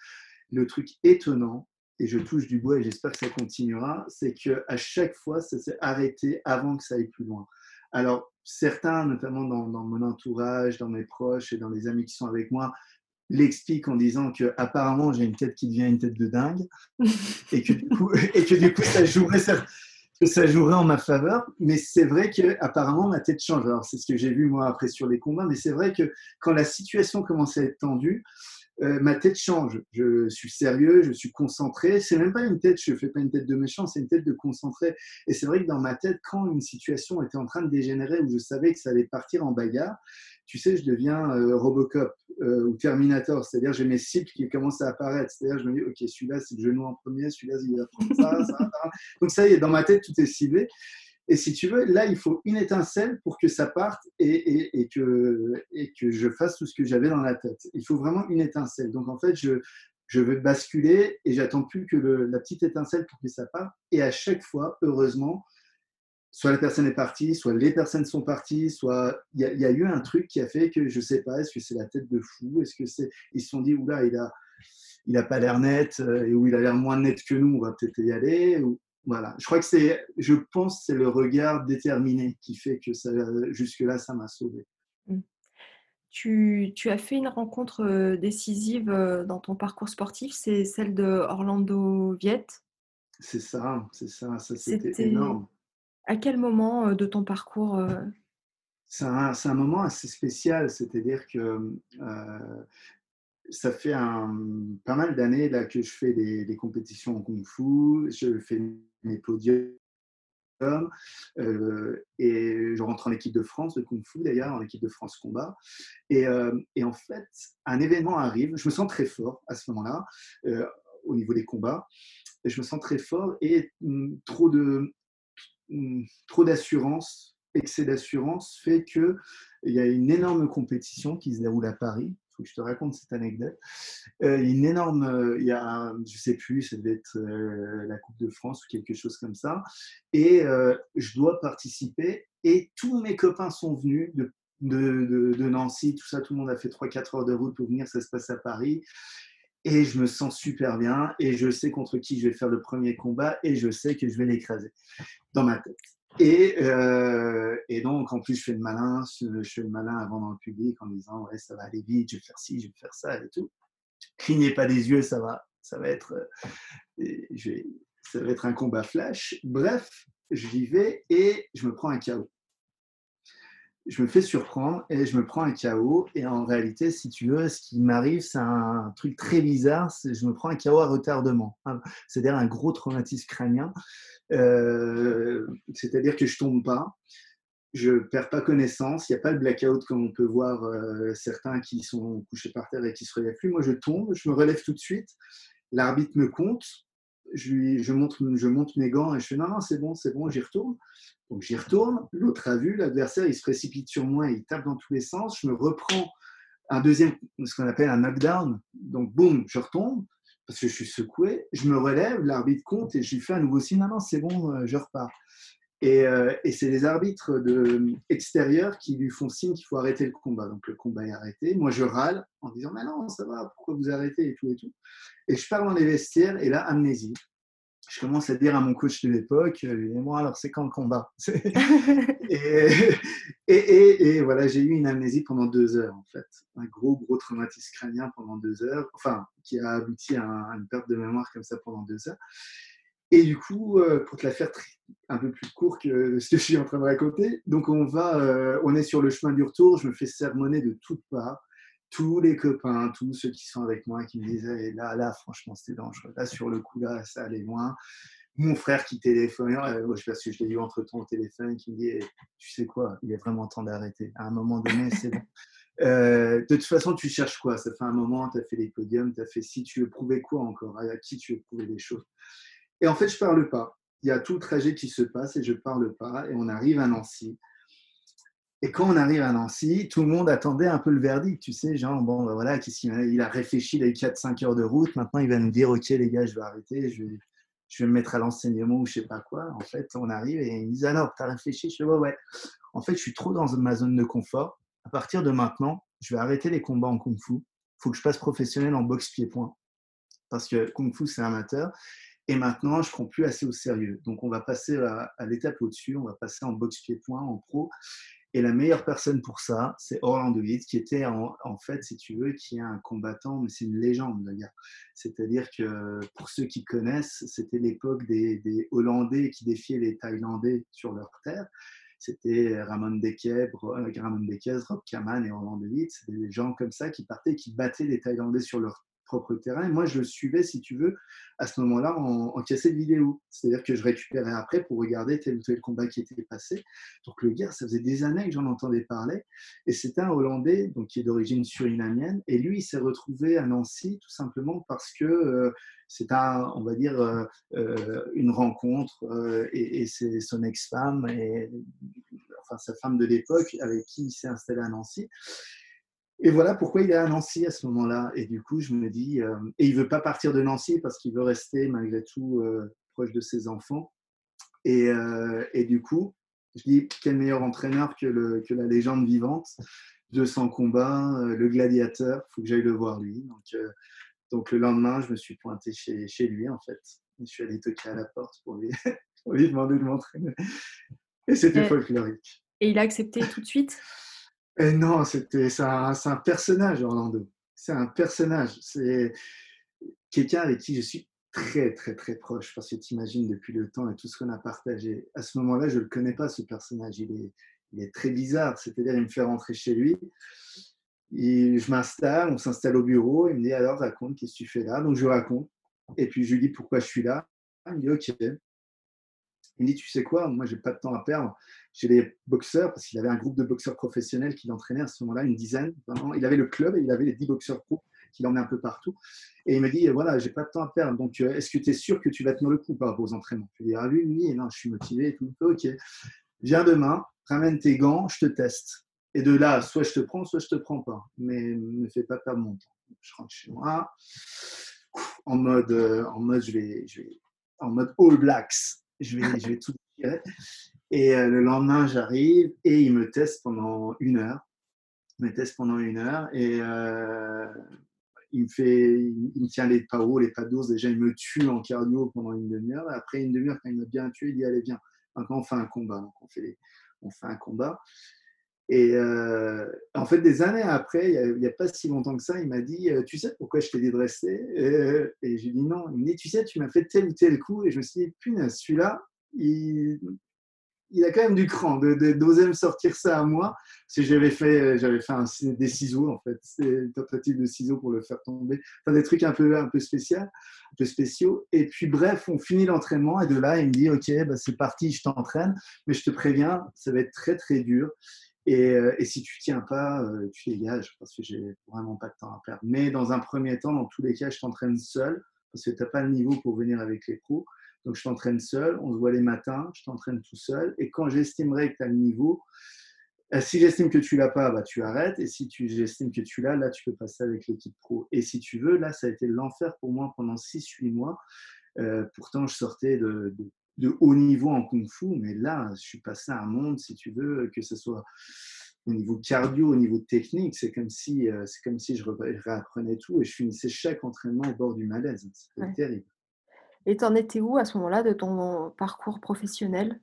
Le truc étonnant, et je touche du bois et j'espère que ça continuera, c'est qu'à chaque fois, ça s'est arrêté avant que ça aille plus loin. Alors, certains, notamment dans, mon entourage, dans mes proches et dans les amis qui sont avec moi, l'explique en disant que apparemment j'ai une tête qui devient une tête de dingue et que du coup, et que du coup ça jouerait ça, ça jouerait en ma faveur mais c'est vrai que apparemment ma tête change alors c'est ce que j'ai vu moi après sur les combats mais c'est vrai que quand la situation commence à être tendue euh, ma tête change. Je suis sérieux, je suis concentré. C'est même pas une tête, je fais pas une tête de méchant, c'est une tête de concentré. Et c'est vrai que dans ma tête, quand une situation était en train de dégénérer, où je savais que ça allait partir en bagarre, tu sais, je deviens euh, Robocop euh, ou Terminator, c'est-à-dire j'ai mes cibles qui commencent à apparaître. C'est-à-dire je me dis, ok, celui-là c'est le genou en premier, celui-là il va prendre ça, ça, ça. Donc ça y est, dans ma tête tout est ciblé. Et si tu veux, là, il faut une étincelle pour que ça parte et, que, je fasse tout ce que j'avais dans la tête. Il faut vraiment une étincelle. Donc, en fait, je, je veux basculer et j'attends plus que la petite étincelle pour que ça parte. Et à chaque fois, heureusement, soit la personne est partie, soit les personnes sont parties, soit il y, a eu un truc qui a fait que je sais pas, est-ce que c'est la tête de fou, est-ce que c'est, ils se sont dit, oula, il a, il a pas l'air net, euh, et où il a l'air moins net que nous, on va peut-être y aller, ou, voilà, je crois que c'est, je pense, c'est le regard déterminé qui fait que ça, jusque-là, ça m'a sauvé. Mmh. Tu, tu, as fait une rencontre euh, décisive euh, dans ton parcours sportif, c'est celle de Orlando Viette? C'est ça, c'est ça, ça c'était énorme. À quel moment de ton parcours C'est un, moment assez spécial, c'est-à-dire que ça fait un, pas mal d'années que je fais des, compétitions en kung-fu, je fais mes podiums. Et je rentre en équipe de France de Kung Fu d'ailleurs, en équipe de France Combat. Et, et, en fait, un événement arrive, je me sens très fort à ce moment-là, au niveau des combats, et je me sens très fort et mm, trop de trop d'assurance, excès d'assurance fait qu'il y a une énorme compétition qui se déroule à Paris je te raconte cette anecdote. Euh, une énorme, euh, il y a, je sais plus, ça devait être euh, la Coupe de France ou quelque chose comme ça. Et je dois participer et tous mes copains sont venus de, de, de, Nancy, tout ça, tout le monde a fait 3-4 heures de route pour venir, ça se passe à Paris. Et je me sens super bien et je sais contre qui je vais faire le premier combat et je sais que je vais l'écraser dans ma tête. Et, euh, et, donc, en plus, je fais le malin, je fais le malin avant dans le public en disant ouais, ça va aller vite, je vais faire ci, je vais faire ça et tout. Clignez pas des yeux, ça va, ça va être, euh, ça va être un combat flash. Bref, j'y vais et je me prends un chaos. Je me fais surprendre et je me prends un chaos. Et en réalité, si tu veux, ce qui m'arrive, c'est un truc très bizarre. Je me prends un chaos à retardement. C'est-à-dire un gros traumatisme crânien. Euh, c'est-à-dire que je tombe pas, je perds pas connaissance, il n'y a pas le blackout comme on peut voir euh, certains qui sont couchés par terre et qui se relèvent plus. Moi, je tombe, je me relève tout de suite, l'arbitre me compte, je, je monte mes gants et je fais non, non, c'est bon, c'est bon, j'y retourne. Donc j'y retourne, l'autre a vu, l'adversaire, il se précipite sur moi, il tape dans tous les sens, je me reprends un deuxième, ce qu'on appelle un knockdown, donc boum, je retombe, parce que je suis secoué, je me relève, l'arbitre compte et je lui fais un nouveau signe, non, non, c'est bon, euh, je repars. Et, euh, et c'est les arbitres extérieurs qui lui font signe qu'il faut arrêter le combat. Donc le combat est arrêté. Moi, je râle en disant, mais non, ça va, pourquoi vous arrêtez et tout et tout. Et je pars dans les vestiaires et là, amnésie. Je commence à dire à mon coach de l'époque, et moi, alors c'est quand le combat et, et, et, voilà, j'ai eu une amnésie pendant deux heures, en fait. Un gros, gros traumatisme crânien pendant deux heures, enfin, qui a abouti à, une perte de mémoire comme ça pendant deux heures. Et du coup, euh, pour te la faire un peu plus court que ce que je suis en train de raconter, donc on va, euh, on est sur le chemin du retour, je me fais sermonner de toutes parts tous les copains, tous ceux qui sont avec moi, qui me disaient là, là, franchement, c'était dangereux. Là, sur le coup, là, ça allait loin. Mon frère qui téléphone, euh, je sais pas si je l'ai eu entre temps au téléphone, qui me dit eh, Tu sais quoi, il est vraiment temps d'arrêter. À un moment donné, c'est bon. Euh, de toute façon, tu cherches quoi? Ça fait un moment, tu as fait les podiums, tu as fait si tu veux prouver quoi encore? À qui tu veux prouver des choses? Et en fait, je parle pas. Il y a tout le trajet qui se passe et je parle pas. Et on arrive à Nancy. Et quand on arrive à Nancy, tout le monde attendait un peu le verdict, tu sais, genre, bon, ben voilà, il a réfléchi les 4-5 heures de route, maintenant il va nous dire, ok les gars, je vais arrêter, je vais, me mettre à l'enseignement ou je sais pas quoi. En fait, on arrive et ils me disent, alors, tu as réfléchi Je ouais, ouais. En fait, je suis trop dans ma zone de confort. À partir de maintenant, je vais arrêter les combats en kung-fu. Il faut que je passe professionnel en boxe pied-point. Parce que kung-fu, c'est amateur. Et maintenant, je ne prends plus assez au sérieux. Donc, on va passer à, à l'étape au-dessus. On va passer en boxe pied-point, en pro. Et la meilleure personne pour ça, c'est Orlando Heath, qui était en, fait, si tu veux, qui est un combattant, mais c'est une légende. C'est-à-dire que pour ceux qui connaissent, c'était l'époque des, Hollandais qui défiaient les Thaïlandais sur leur terre. C'était Ramon Dekeb, Ramon Dekez, Rob Kaman et Orlando Heath. C'était des gens comme ça qui partaient, qui battaient les Thaïlandais sur leur terrain. Et moi, je le suivais, si tu veux, à ce moment-là, en, en cassette vidéo. C'est-à-dire que je récupérais après pour regarder tel ou tel combat qui était passé. Donc, le gars, ça faisait des années que j'en entendais parler. Et c'était un Hollandais, donc qui est d'origine surinamienne. Et lui, il s'est retrouvé à Nancy tout simplement parce que euh, c'est un, on va dire, euh, euh, une rencontre. et, et c'est son ex-femme, et, enfin sa femme de l'époque, avec qui il s'est installé à Nancy. Et voilà pourquoi il est à Nancy à ce moment-là. Et du coup, je me dis, euh, et il veut pas partir de Nancy parce qu'il veut rester malgré tout euh, proche de ses enfants. Et, euh, et, du coup, je dis, quel meilleur entraîneur que, le, que la légende vivante 200 combats, le gladiateur, il faut que j'aille le voir lui. Donc, donc le lendemain, je me suis pointé chez, chez lui en fait. Je suis allé toquer à la porte pour lui, pour lui demander de m'entraîner. Et c'était folklorique. Et il a accepté tout de suite? Non, c'était, c'est un, personnage, Orlando. C'est un personnage. C'est quelqu'un avec qui je suis très, très, très proche. Parce que tu imagines depuis le temps et tout ce qu'on a partagé. À ce moment-là, je ne le connais pas, ce personnage. Il est, il est très bizarre. C'est-à-dire, il me fait rentrer chez lui. Je m'installe, on s'installe au bureau. Il me dit alors, raconte, qu'est-ce que tu fais là? Donc, je raconte. Et puis, je lui dis pourquoi je suis là. Il me dit ok. Il me dit, tu sais quoi, moi, j'ai pas de temps à perdre. J'ai les boxeurs, parce qu'il avait un groupe de boxeurs professionnels qui l'entraînait à ce moment-là, une dizaine. Il avait le club et il avait les dix boxeurs pro qui l'emmenaient un peu partout. Et il me dit, voilà, j'ai pas de temps à perdre. Donc, euh, est-ce que tu es sûr que tu vas tenir le coup? Par rapport aux entraînements Je lui dis, ah oui, oui, non, je suis motivé et tout. Ok, viens demain, ramène tes gants, je te teste. Et de là, soit je te prends, soit je te prends pas. Mais ne fais pas perdre mon temps. Je rentre chez moi, en mode, euh, en mode, je vais, je vais, en mode All Blacks je vais, je vais tout tirer. Et euh, le lendemain, j'arrive et il me teste pendant une heure. Il me teste pendant une heure et euh, il me fait, il me tient les pas hauts, les pas d'ours. Déjà, il me tue en cardio pendant une demi-heure. Après une demi-heure, quand il m'a bien tué, il dit allez viens. Maintenant, on fait un combat. Donc, on fait, on fait un combat. Et euh, en fait, des années après, il n'y a, pas si longtemps que ça, il m'a dit Tu sais pourquoi je t'ai Et, et j'ai dit Non. Il me dit Tu sais, tu m'as fait tel ou tel coup. Et je me suis dit Punaise, celui-là, il, il, a quand même du cran d'oser de, me sortir ça à moi. Que j'avais fait, j'avais fait un, des ciseaux, en fait, une tentative de ciseaux pour le faire tomber. Enfin, des trucs un peu, un peu, spécial, un peu spéciaux. Et puis, bref, on finit l'entraînement. Et de là, il me dit Ok, bah, c'est parti, je t'entraîne. Mais je te préviens, ça va être très, très dur. Et, euh, et, si tu tiens pas, euh, tu dégages parce que j'ai vraiment pas de temps à perdre. Mais dans un premier temps, dans tous les cas, je t'entraîne seul parce que tu n'as pas le niveau pour venir avec les pros. Donc je t'entraîne seul, on se voit les matins, je t'entraîne tout seul. Et quand j'estimerai que tu as le niveau, euh, si j'estime que tu l'as pas, bah, tu arrêtes. Et si j'estime que tu l'as, là, tu peux passer avec l'équipe pro. Et si tu veux, là, ça a été l'enfer pour moi pendant 6-8 mois. pourtant, je sortais de, de de haut niveau en kung fu, mais là, je suis passé à un monde, si tu veux, que ce soit au niveau cardio, au niveau technique, c'est comme si, euh, c'est comme si je réapprenais tout et je finissais chaque entraînement au bord du malaise. C'était terrible. Et tu en étais où à ce moment-là de ton parcours professionnel?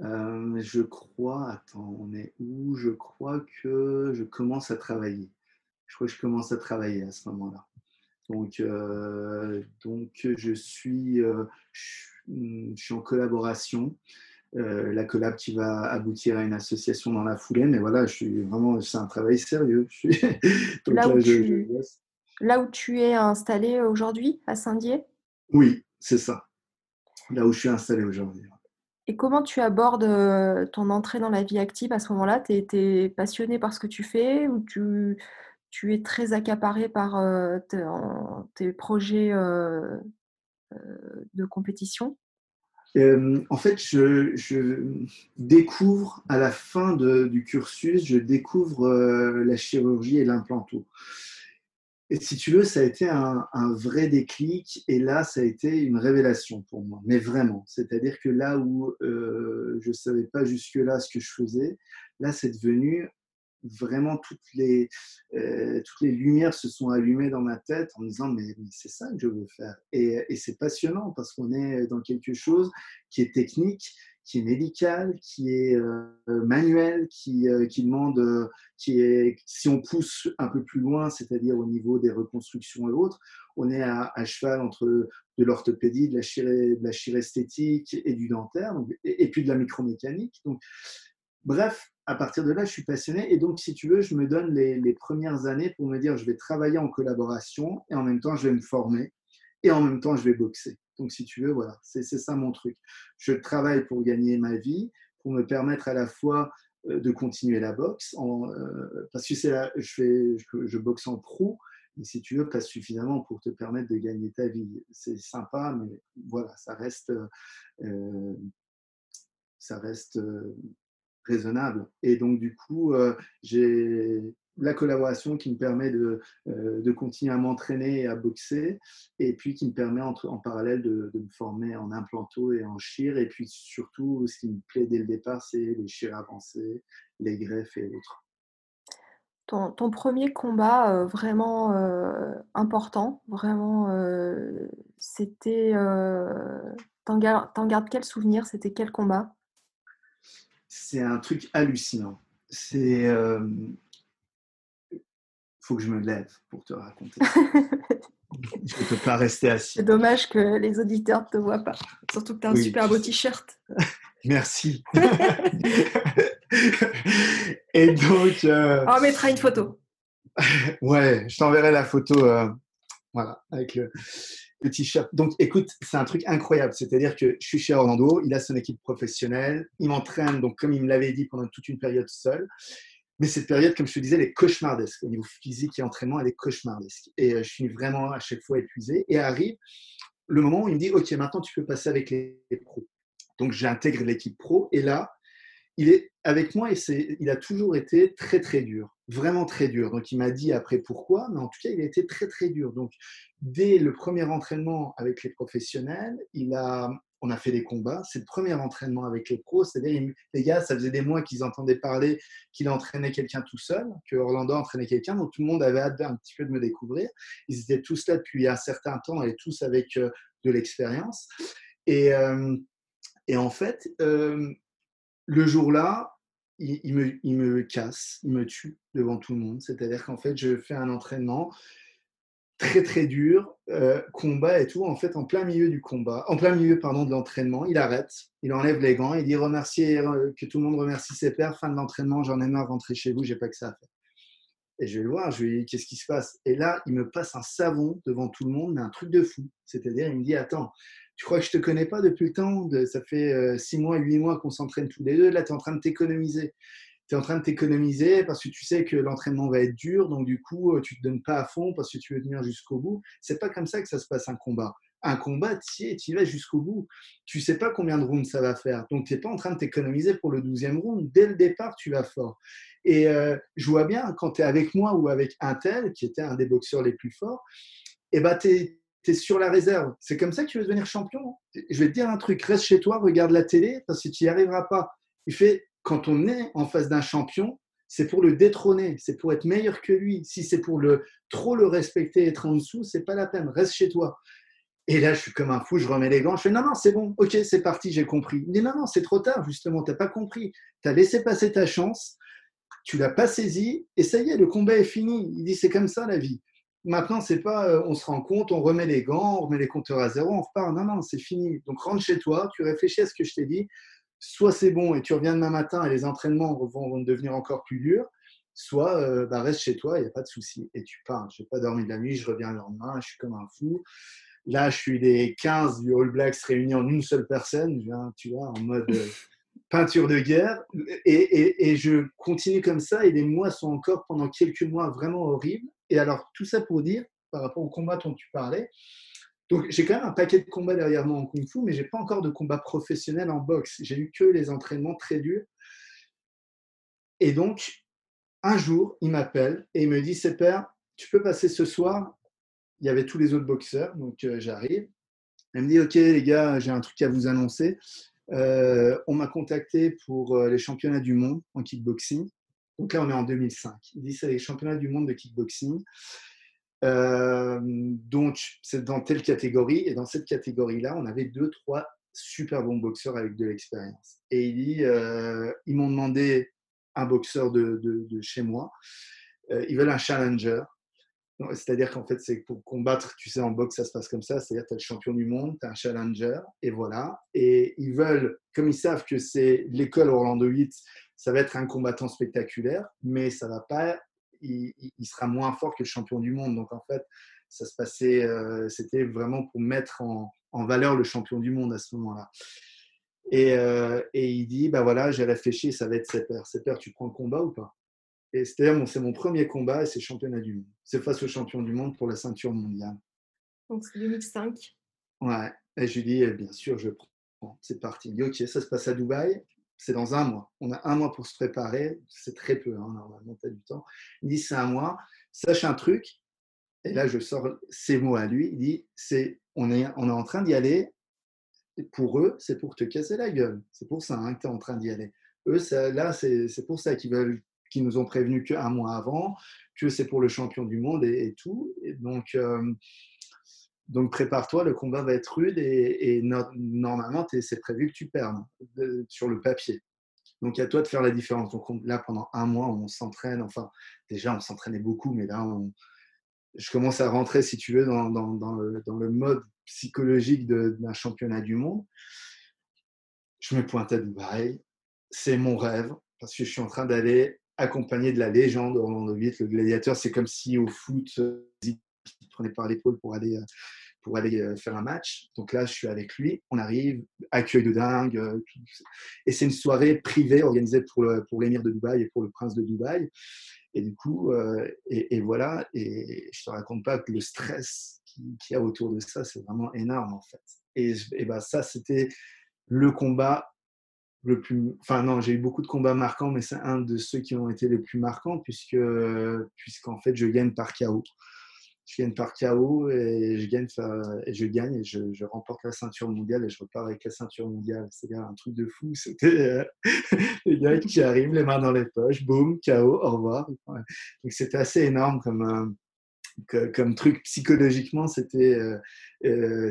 Hem, je crois attends, on est où? Je crois que je commence à travailler. Je crois que je commence à travailler à ce moment-là. Donc heu, donc je suis, je suis en collaboration, la collab qui va aboutir à une association dans la foulée, mais voilà, je suis vraiment c'est un travail sérieux. Je suis donc Là je je tu là où tu es installé aujourd'hui, à Saint-Dié? Oui, c'est ça, là où je suis installé aujourd'hui. Et comment tu abordes, heu, ton entrée dans la vie active à ce moment-là? Tu es passionné par ce que tu fais ou tu tu es très accaparé par, ton tes projets, heu, de compétition? En fait, je je découvre à la fin de du cursus, je découvre, la chirurgie et l'implanto. Et si tu veux, ça a été un vrai déclic et là, ça a été une révélation pour moi, mais vraiment. C'est-à-dire que là où, heu, je savais pas jusque-là ce que je faisais, là, c'est devenu vraiment toutes les, heu, toutes les lumières se sont allumées dans ma tête en me disant: «Mais c'est ça que je veux faire» et c'est passionnant parce qu'on est dans quelque chose qui est technique, qui est médical, qui est, heu, manuel, qui, heu, qui demande, heu, qui est si on pousse un peu plus loin, c'est-à-dire au niveau des reconstructions et autres, on est à cheval entre de l'orthopédie, de la chiré de la chiresthétique et du dentaire et puis de la micromécanique. Donc Bref, à partir de là, je suis passionné et donc, si tu veux, je me donne les premières années pour me dire, je vais travailler en collaboration et en même temps, je vais me former et en même temps, je vais boxer. Donc, si tu veux, voilà, c'est ça mon truc. Je travaille pour gagner ma vie, pour me permettre à la fois euh, de continuer la boxe, euh, parce que je, fais, je, boxe en pro, mais si tu veux, pas suffisamment pour te permettre de gagner ta vie. C'est sympa, mais voilà, ça reste, euh, ça reste raisonnable. Et donc, du coup, j'ai la collaboration qui me permet de, euh, de continuer à m'entraîner et à boxer, et puis qui me permet en, en parallèle de, de, me former en implanto et en chir. Et puis surtout, ce qui me plaît dès le départ, c'est les chires avancés, les greffes et autres. Ton ton 1 combat, heu, vraiment, heu, important, vraiment, c'était, heu, tu en gar tu en gardes quel souvenir? C'était quel combat? C'est un truc hallucinant. C'est, faut que je me lève pour te raconter. Je ne peux pas rester assis. C'est dommage que les auditeurs ne te voient pas. Surtout que tu as un Oui, super beau t-shirt. Merci. Et donc, heu, Ah, On mettra une photo. ouais, je t'enverrai la photo, heu, voilà, avec le le t-shirt. Donc écoute, c'est un truc incroyable. C'est-à-dire que je suis chez Orlando, il a son équipe professionnelle, il m'entraîne, donc comme il me l'avait dit, pendant toute une période seul. Mais cette période, comme je te disais, elle est cauchemardesque. Au niveau physique et entraînement, elle est cauchemardesque. Et euh, je suis vraiment à chaque fois épuisé. Et arrive le moment où il me dit, OK, maintenant tu peux passer avec les, pros. Donc j'intègre l'équipe pro. Et là, il est avec moi et il a toujours été très très dur, vraiment très dur. Donc il m'a dit après pourquoi, mais en tout cas il a été très très dur. Donc dès le premier entraînement avec les professionnels, il a, on a fait des combats. C'est le premier entraînement avec les pros, c'est-à-dire les gars, ça faisait des mois qu'ils entendaient parler qu'il entraînait quelqu'un tout seul, que Orlando entraînait quelqu'un, donc tout le monde avait hâte un petit peu de me découvrir. Ils étaient tous là depuis un certain temps et tous avec euh, de l'expérience. Et, euh, en fait, euh, le jour-là, me, il me casse, il me tue devant tout le monde. C'est-à-dire qu'en fait, je fais un entraînement très très dur, euh, combat et tout. En fait, en plein milieu du combat, en plein milieu pardon de l'entraînement, il arrête, il enlève les gants, il dit remercier euh, que tout le monde remercie ses pères. Fin de l'entraînement, j'en ai marre, rentrer chez vous, j'ai pas que ça à faire. Et je vais le voir, je lui dis qu'est-ce qui se passe? Et là, il me passe un savon devant tout le monde, mais un truc de fou. C'est-à-dire, il me dit attends, tu crois que je te connais pas depuis le temps? Ça fait euh, six mois, huit mois qu'on s'entraîne tous les deux. Là, tu es en train de t'économiser. Tu es en train de t'économiser parce que tu sais que l'entraînement va être dur, donc du coup, tu te donnes pas à fond parce que tu veux tenir jusqu'au bout. C'est pas comme ça que ça se passe un combat. Un combat, tu y, y vas jusqu'au bout. Tu sais pas combien de rounds ça va faire. Donc, tu n'es pas en train de t'économiser pour le 12e round. Dès le départ, tu vas fort. Et euh, je vois bien, quand tu es avec moi ou avec un tel, qui était un des boxeurs les plus forts, et ben, tu es, es, sur la réserve. C'est comme ça que tu veux devenir champion. Je vais te dire un truc, reste chez toi, regarde la télé, parce que tu n'y arriveras pas. Il fait, quand on est en face d'un champion, c'est pour le détrôner, c'est pour être meilleur que lui. Si c'est pour le trop le respecter, être en dessous, c'est pas la peine. Reste chez toi. Et là, je suis comme un fou, je remets les gants, je fais non, non, c'est bon, ok, c'est parti, j'ai compris. Mais non, non, c'est trop tard, justement, tu n'as pas compris. Tu as laissé passer ta chance, tu l'as pas saisie, et ça y est, le combat est fini. Il dit, c'est comme ça la vie. Maintenant, c'est pas euh, on se rend compte, on remet les gants, on remet les compteurs à zéro, on repart. Non, non, c'est fini. Donc rentre chez toi, tu réfléchis à ce que je t'ai dit. Soit c'est bon et tu reviens demain matin et les entraînements vont, devenir encore plus durs, soit euh, bah, reste chez toi, il n'y a pas de souci. Et tu pars. Je n'ai pas dormi de la nuit, je reviens le lendemain, je suis comme un fou. Là, je suis les 15 du All Blacks réunis en une seule personne, viens, tu vois, en mode euh, peinture de guerre. Et, et, je continue comme ça et les mois sont encore pendant quelques mois vraiment horribles. Et alors, tout ça pour dire, par rapport au combat dont tu parlais, donc j'ai quand même un paquet de combats derrière moi en kung fu, mais j'ai pas encore de combat professionnel en boxe. J'ai eu que les entraînements très durs. Et donc, un jour, il m'appelle et il me dit, c'est père, tu peux passer ce soir? Il y avait tous les autres boxeurs, donc euh, j'arrive. Il me dit, ok les gars, j'ai un truc à vous annoncer. Euh, on m'a contacté pour euh, les championnats du monde en kickboxing. Donc là, on est en 2005. Il dit c'est les championnats du monde de kickboxing. Donc, c'est dans telle catégorie. Et dans cette catégorie-là, on avait deux, trois super bons boxeurs avec de l'expérience. Et il dit ils m'ont demandé un boxeur de, chez moi. Ils veulent un challenger. C'est-à-dire qu'en fait, c'est pour combattre, tu sais, en boxe, ça se passe comme ça. C'est-à-dire, tu as le champion du monde, tu as un challenger, et voilà. Et ils veulent, comme ils savent que c'est l'école Orlando 8, ça va être un combattant spectaculaire, mais ça va pas, il, sera moins fort que le champion du monde. Donc en fait, ça se passait, euh, c'était vraiment pour mettre en, valeur le champion du monde à ce moment-là. Et, euh, et, il dit, bah voilà, j'ai réfléchi, ça va être C'est peur, tu prends le combat ou pas? Et c'était c'est mon premier combat et c'est championnat du monde. C'est face au champion du monde pour la ceinture mondiale. Donc c'est 2005. Ouais. Et je lui dis, eh bien sûr, je prends. C'est parti. Il dit, ok, ça se passe à Dubaï c'est dans un mois. On a un mois pour se préparer. C'est très peu, hein, normalement, tu as du temps. Il dit, c'est un mois. Sache un truc. Et là, je sors ces mots à lui. Il dit, c'est, on, est, on est en train d'y aller. Pour eux, c'est pour te casser la gueule. C'est pour ça hein, que tu es en train d'y aller. Eux, là, c'est, pour ça qu'ils veulent qu'ils nous ont prévenu qu'un mois avant, que c'est pour le champion du monde et, tout. Et donc, euh, donc prépare-toi, le combat va être rude et, normalement, c'est prévu que tu perdes sur le papier. Donc à toi de faire la différence. Donc là, pendant un mois, on s'entraîne. Enfin, déjà, on s'entraînait beaucoup, mais là, je commence à rentrer, si tu veux, dans, le, mode psychologique d'un championnat du monde. Je me pointe à Dubaï. C'est mon rêve parce que je suis en train d'aller accompagner de la légende Orlando Vitt, le gladiateur. C'est comme si au foot, qui prenait par l'épaule pour aller, euh, pour aller euh, faire un match. Donc là, je suis avec lui. On arrive, accueil de dingue. Euh, et c'est une soirée privée organisée pour, pour l'émir de Dubaï et pour le prince de Dubaï. Et du coup, et, voilà. Et je te raconte pas que le stress qu'il y a autour de ça, c'est vraiment énorme en fait. Et, et ben, ça, c'était le combat le plus. Enfin, non, j'ai eu beaucoup de combats marquants, mais c'est un de ceux qui ont été les plus marquants, puisque, puisqu'en fait, je gagne par chaos je gagne par KO et je gagne, et je, remporte la ceinture mondiale et je repars avec la ceinture mondiale. C'est un truc de fou. C'était euh, les gars qui arrivent, les mains dans les poches, boum, KO, au revoir. Donc c'était assez énorme comme, comme truc psychologiquement. C'était euh, euh,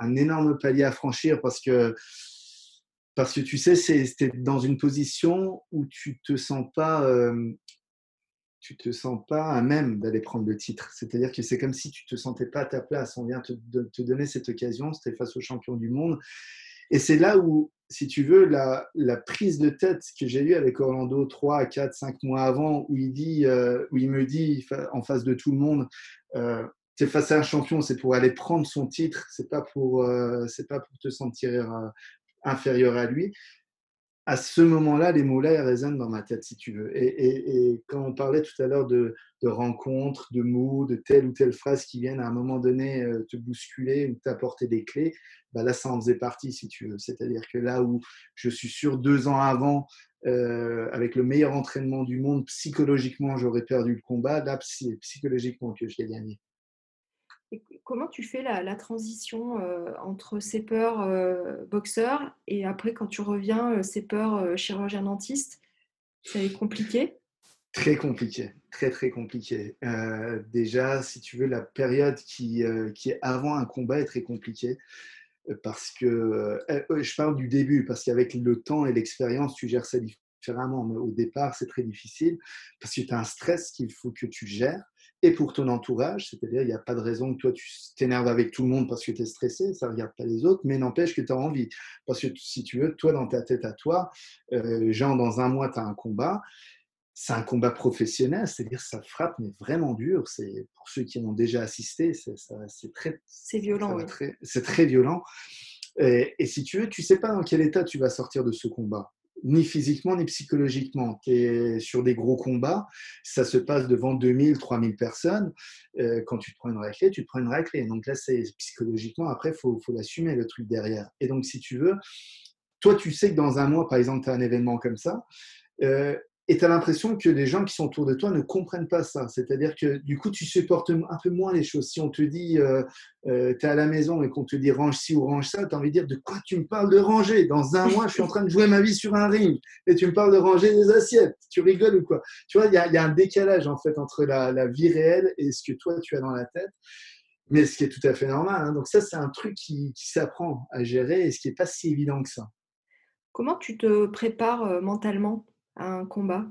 un, énorme palier à franchir parce que parce que tu sais, c'était dans une position où tu te sens pas tu te sens pas à même d'aller prendre le titre. C'est-à-dire que c'est comme si tu te sentais pas à ta place. On vient te, te donner cette occasion, c'était face au champion du monde. Et c'est là où, si tu veux, la, prise de tête que j'ai eue avec Orlando 3, 4, 5 mois avant, où il, dit, euh, où il me dit en face de tout le monde, euh, c'est face à un champion, c'est pour aller prendre son titre, c'est pas euh, c'est pas pour te sentir euh, inférieur à lui à ce moment-là, les mots-là résonnent dans ma tête, si tu veux. Et, quand on parlait tout à l'heure de, rencontres, de mots, de telle ou telle phrase qui viennent à un moment donné euh, te bousculer ou t'apporter des clés, bah là, ça en faisait partie, si tu veux. C'est-à-dire que là où je suis sûr, deux ans avant, euh, avec le meilleur entraînement du monde, psychologiquement, j'aurais perdu le combat, là, c'est psychologiquement que je l'ai gagné comment tu fais la, transition euh, entre ces peurs euh, boxeur et après quand tu reviens, ces peurs chirurgien dentiste Ça est compliqué? Très compliqué, très très compliqué. Euh, déjà, si tu veux, la période qui, euh, qui est avant un combat est très compliquée euh, parce que je parle du début parce qu'avec le temps et l'expérience, tu gères ça différemment. Mais au départ, c'est très difficile parce que tu as un stress qu'il faut que tu gères et pour ton entourage, c'est-à-dire il n'y a pas de raison que toi tu t'énerves avec tout le monde parce que tu es stressé, ça ne regarde pas les autres, mais n'empêche que tu as envie. Parce que si tu veux, toi dans ta tête à toi, genre dans un mois, tu as un combat, c'est un combat professionnel, c'est-à-dire ça frappe, mais vraiment dur. C'est pour ceux qui en ont déjà assisté, c'est très, c'est violent. C'est très violent. Et, si tu veux, tu sais pas dans quel état tu vas sortir de ce combat, ni physiquement ni psychologiquement. Tu es sur des gros combats, ça se passe devant 2000, 3000 personnes. Euh, quand tu te prends une raclée, tu te prends une raclée. Donc là, c'est psychologiquement, après, il faut, faut l'assumer le truc derrière. Et donc, si tu veux, toi, tu sais que dans un mois, par exemple, tu as un événement comme ça. Euh, et tu as l'impression que les gens qui sont autour de toi ne comprennent pas ça. C'est-à-dire que du coup, tu supportes un peu moins les choses. Si on te dit, euh, euh, tu es à la maison et qu'on te dit range ci ou range ça, tu as envie de dire, de quoi tu me parles de ranger? Dans un mois, je suis en train de jouer ma vie sur un ring et tu me parles de ranger des assiettes. Tu rigoles ou quoi? Tu vois, il y, a un décalage en fait entre la, vie réelle et ce que toi, tu as dans la tête. Mais ce qui est tout à fait normal. Hein. Donc ça, c'est un truc qui, qui s'apprend à gérer et ce qui n'est pas si évident que ça. Comment tu te prépares euh, un combat?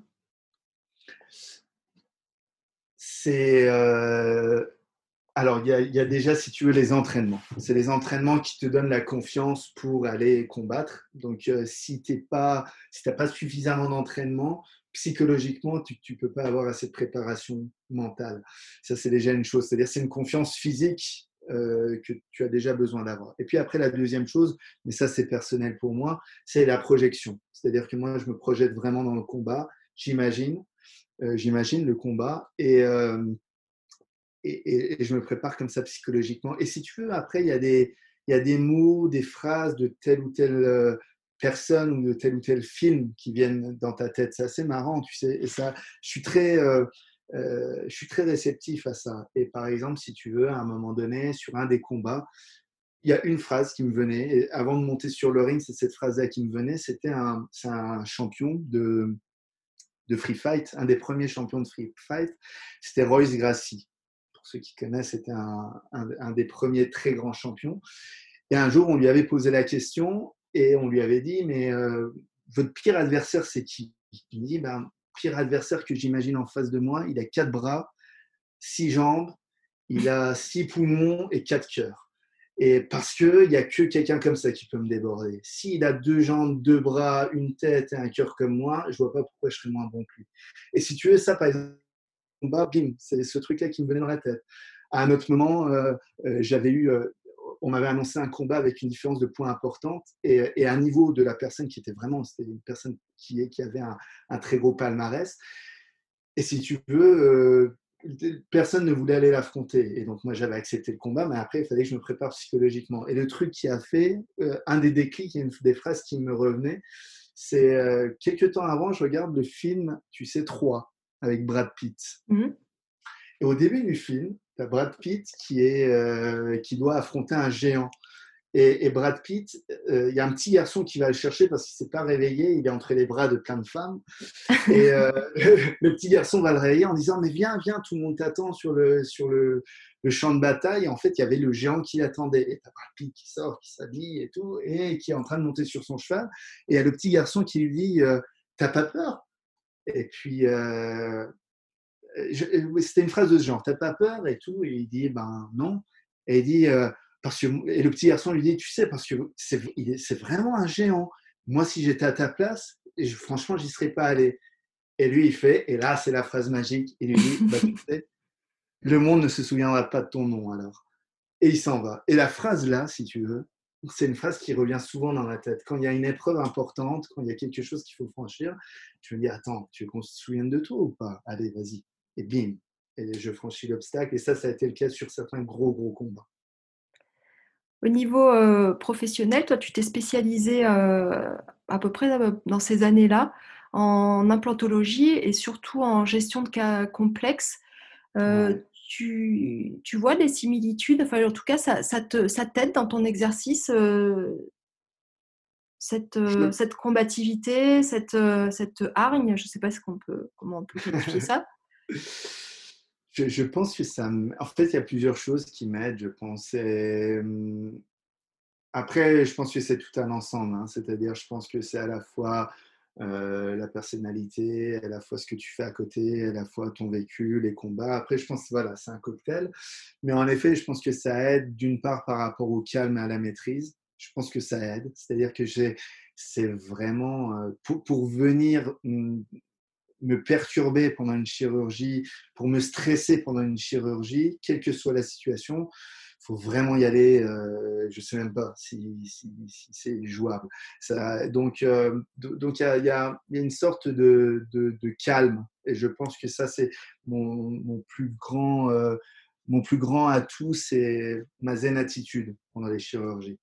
C'est. Euh, alors, il y, a, déjà, si tu veux, les entraînements. C'est les entraînements qui te donnent la confiance pour aller combattre. Donc, euh, si tu n'as si pas suffisamment d'entraînement, psychologiquement, tu ne peux pas avoir assez de préparation mentale. Ça, c'est déjà une chose. C'est-à-dire, c'est une confiance physique euh, que tu as déjà besoin d'avoir. Et puis après, la deuxième chose, mais ça c'est personnel pour moi, c'est la projection. C'est-à-dire que moi, je me projette vraiment dans le combat, j'imagine, euh, j'imagine le combat euh, et, et, je me prépare comme ça psychologiquement. Et si tu veux, après, il y a des, il y a des mots, des phrases de telle ou telle personne ou de tel ou tel film qui viennent dans ta tête. C'est assez marrant, tu sais. Et ça, je suis très euh, je suis très réceptif à ça. Et par exemple, si tu veux, à un moment donné, sur un des combats, il y a une phrase qui me venait. Avant de monter sur le ring, c'est cette phrase-là qui me venait. C'était un, champion de, free fight, un des premiers champions de free fight. C'était Royce Gracie. Pour ceux qui connaissent, c'était un, un, des premiers très grands champions. Et un jour, on lui avait posé la question et on lui avait dit, mais euh, votre pire adversaire, c'est qui? Il me dit, ben, pire adversaire que j'imagine en face de moi. Il a quatre bras, six jambes, il a six poumons et quatre cœurs. Et parce qu'il n'y a que quelqu'un comme ça qui peut me déborder. S'il a deux jambes, deux bras, une tête et un cœur comme moi, je vois pas pourquoi je serais moins bon que lui. Et si tu veux ça, par exemple, bim, c'est ce truc-là qui me venait dans la tête. À un autre moment, euh, euh, j'avais eu euh, on m'avait annoncé un combat avec une différence de points importante et, un niveau de la personne qui était vraiment, c'était une personne qui, avait un, très gros palmarès. Et si tu veux, euh, personne ne voulait aller l'affronter. Et donc moi j'avais accepté le combat, mais après il fallait que je me prépare psychologiquement. Et le truc qui a fait, euh, un des déclics, une des phrases qui me revenaient, c'est euh, quelques temps avant, je regarde le film, tu sais, 3 avec Brad Pitt. Mmh et au début du film, tu as Brad Pitt qui, est, euh, qui doit affronter un géant. Et, Brad Pitt, euh, il y a un petit garçon qui va le chercher parce qu'il ne s'est pas réveillé, il est entre les bras de plein de femmes. Et euh, le petit garçon va le réveiller en disant Mais viens, viens, tout le monde t'attend sur, le, sur le, le, champ de bataille. Et en fait, il y avait le géant qui l'attendait. Et tu as Brad Pitt qui sort, qui s'habille et tout, et qui est en train de monter sur son cheval. Et il y a le petit garçon qui lui dit T'as pas peur? Et puis, euh, c'était une phrase de ce genre, t'as pas peur? et tout, et il dit, ben non, et il dit, euh, parce que, et le petit garçon lui dit, tu sais, parce que c'est vraiment un géant. Moi, si j'étais à ta place, je, franchement, j'y serais pas allé. Et lui, il fait, et là, c'est la phrase magique, il lui dit, bah, tu sais, le monde ne se souviendra pas de ton nom alors. Et il s'en va. Et la phrase là, si tu veux, c'est une phrase qui revient souvent dans la tête. Quand il y a une épreuve importante, quand il y a quelque chose qu'il faut franchir, tu me dis, attends, tu veux qu'on se souvienne de toi ou pas? Allez, vas-y et bim, et je franchis l'obstacle. Et ça, ça a été le cas sur certains gros, gros combats. Au niveau euh, professionnel, toi, tu t'es spécialisé euh, à peu près dans ces années-là en implantologie et surtout en gestion de cas complexes. tu, tu, vois des similitudes, enfin en tout cas, ça, ça t'aide dans ton exercice cette, cette combativité, cette, cette hargne, je ne sais pas ce qu'on peut, comment on peut qualifier ça. Je, pense que ça. En fait, il y a plusieurs choses qui m'aident, je pense. Après, je pense que c'est tout un ensemble. Hein. C'est-à-dire, je pense que c'est à la fois euh, la personnalité, à la fois ce que tu fais à côté, à la fois ton vécu, les combats. Après, je pense voilà, c'est un cocktail. Mais en effet, je pense que ça aide d'une part par rapport au calme et à la maîtrise. Je pense que ça aide. C'est-à-dire que c'est vraiment euh, pour, pour, venir me perturber pendant une chirurgie, pour me stresser pendant une chirurgie, quelle que soit la situation, il faut vraiment y aller. Euh, je ne sais même pas si, c'est jouable. Ça, donc, euh, donc il y, a, une sorte de, de, calme. Et je pense que ça, c'est mon, mon, plus grand, euh, mon plus grand atout, c'est ma zen attitude pendant les chirurgies.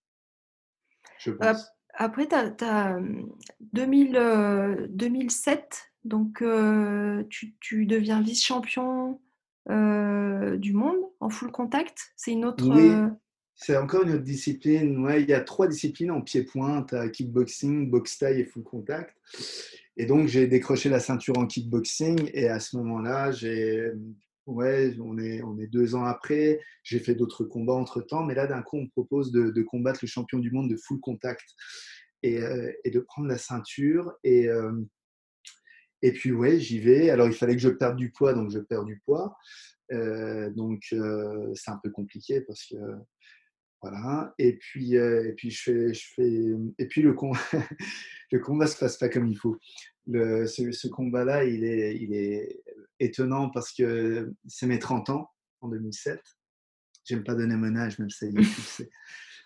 Je pense. Après, tu as, 2000, 2007 donc, euh, tu, deviens vice-champion euh, du monde en full contact. C'est une autre. Oui, euh, c'est encore une autre discipline. Ouais, il y a trois disciplines en pied-point. Kickboxing, boxe taille et full contact. Et donc, j'ai décroché la ceinture en kickboxing. Et à ce moment-là, j'ai. Ouais, on est, on est deux ans après. J'ai fait d'autres combats entre temps. Mais là, d'un coup, on me propose de, combattre le champion du monde de full contact et, de prendre la ceinture. Et. Et puis, ouais, j'y vais. Alors, il fallait que je perde du poids, donc je perds du poids. Donc, c'est un peu compliqué parce que. Voilà. Et puis, et puis, je fais, je fais. Et puis, le, combat, le combat se passe pas comme il faut. Le, ce, combat-là, il est, il est étonnant parce que c'est mes 30 ans en 2007. J'aime pas donner mon âge, même si.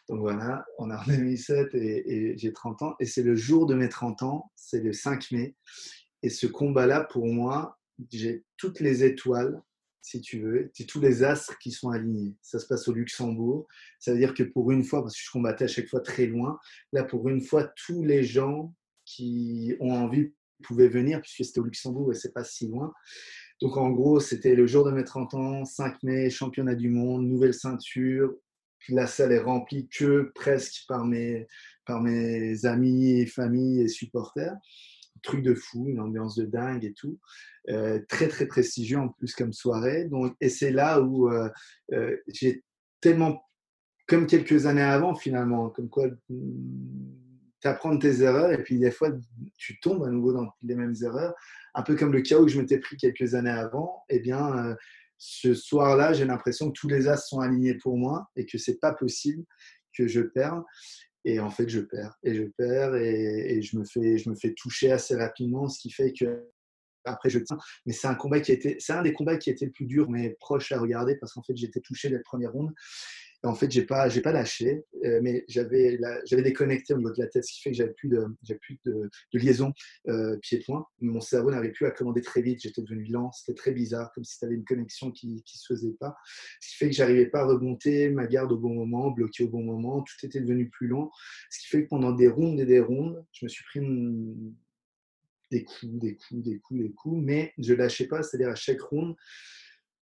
Donc voilà, on est en 2007 et, et j'ai 30 ans. Et c'est le jour de mes 30 ans, c'est le 5 mai. Et ce combat-là, pour moi, j'ai toutes les étoiles, si tu veux, c'est tous les astres qui sont alignés. Ça se passe au Luxembourg. Ça veut dire que pour une fois, parce que je combattais à chaque fois très loin, là, pour une fois, tous les gens qui ont envie pouvaient venir, puisque c'était au Luxembourg et c'est pas si loin. Donc en gros, c'était le jour de mes 30 ans, 5 mai, championnat du monde, nouvelle ceinture. La salle est remplie que presque par mes, par mes amis et familles et supporters truc de fou, une ambiance de dingue et tout. Euh, très, très prestigieux en plus comme soirée. Donc, et c'est là où euh, euh, j'ai tellement, comme quelques années avant finalement, comme quoi tu apprends tes erreurs et puis des fois tu tombes à nouveau dans les mêmes erreurs. Un peu comme le chaos que je m'étais pris quelques années avant, eh bien, ce soir-là, j'ai l'impression que tous les as sont alignés pour moi et que c'est pas possible que je perde. Et en fait, je perds. Et je perds et, je, me fais, toucher assez rapidement, ce qui fait que après je tiens. Mais c'est un combat qui été, c'est un des combats qui été le plus dur, mais proche à regarder parce qu'en fait j'étais touché dès la première ronde en fait, j'ai pas, pas lâché, euh, mais j'avais, déconnecté au niveau de la tête, ce qui fait que j'avais plus de, plus de, liaison euh, pied-point. Mon cerveau n'avait plus à commander très vite. J'étais devenu lent. C'était très bizarre, comme si tu avais une connexion qui, qui se faisait pas. Ce qui fait que j'arrivais pas à remonter ma garde au bon moment, bloquer au bon moment. Tout était devenu plus long. Ce qui fait que pendant des rondes et des rondes, je me suis pris des coups, des coups, des coups, des coups, mais je lâchais pas. C'est-à-dire à chaque ronde,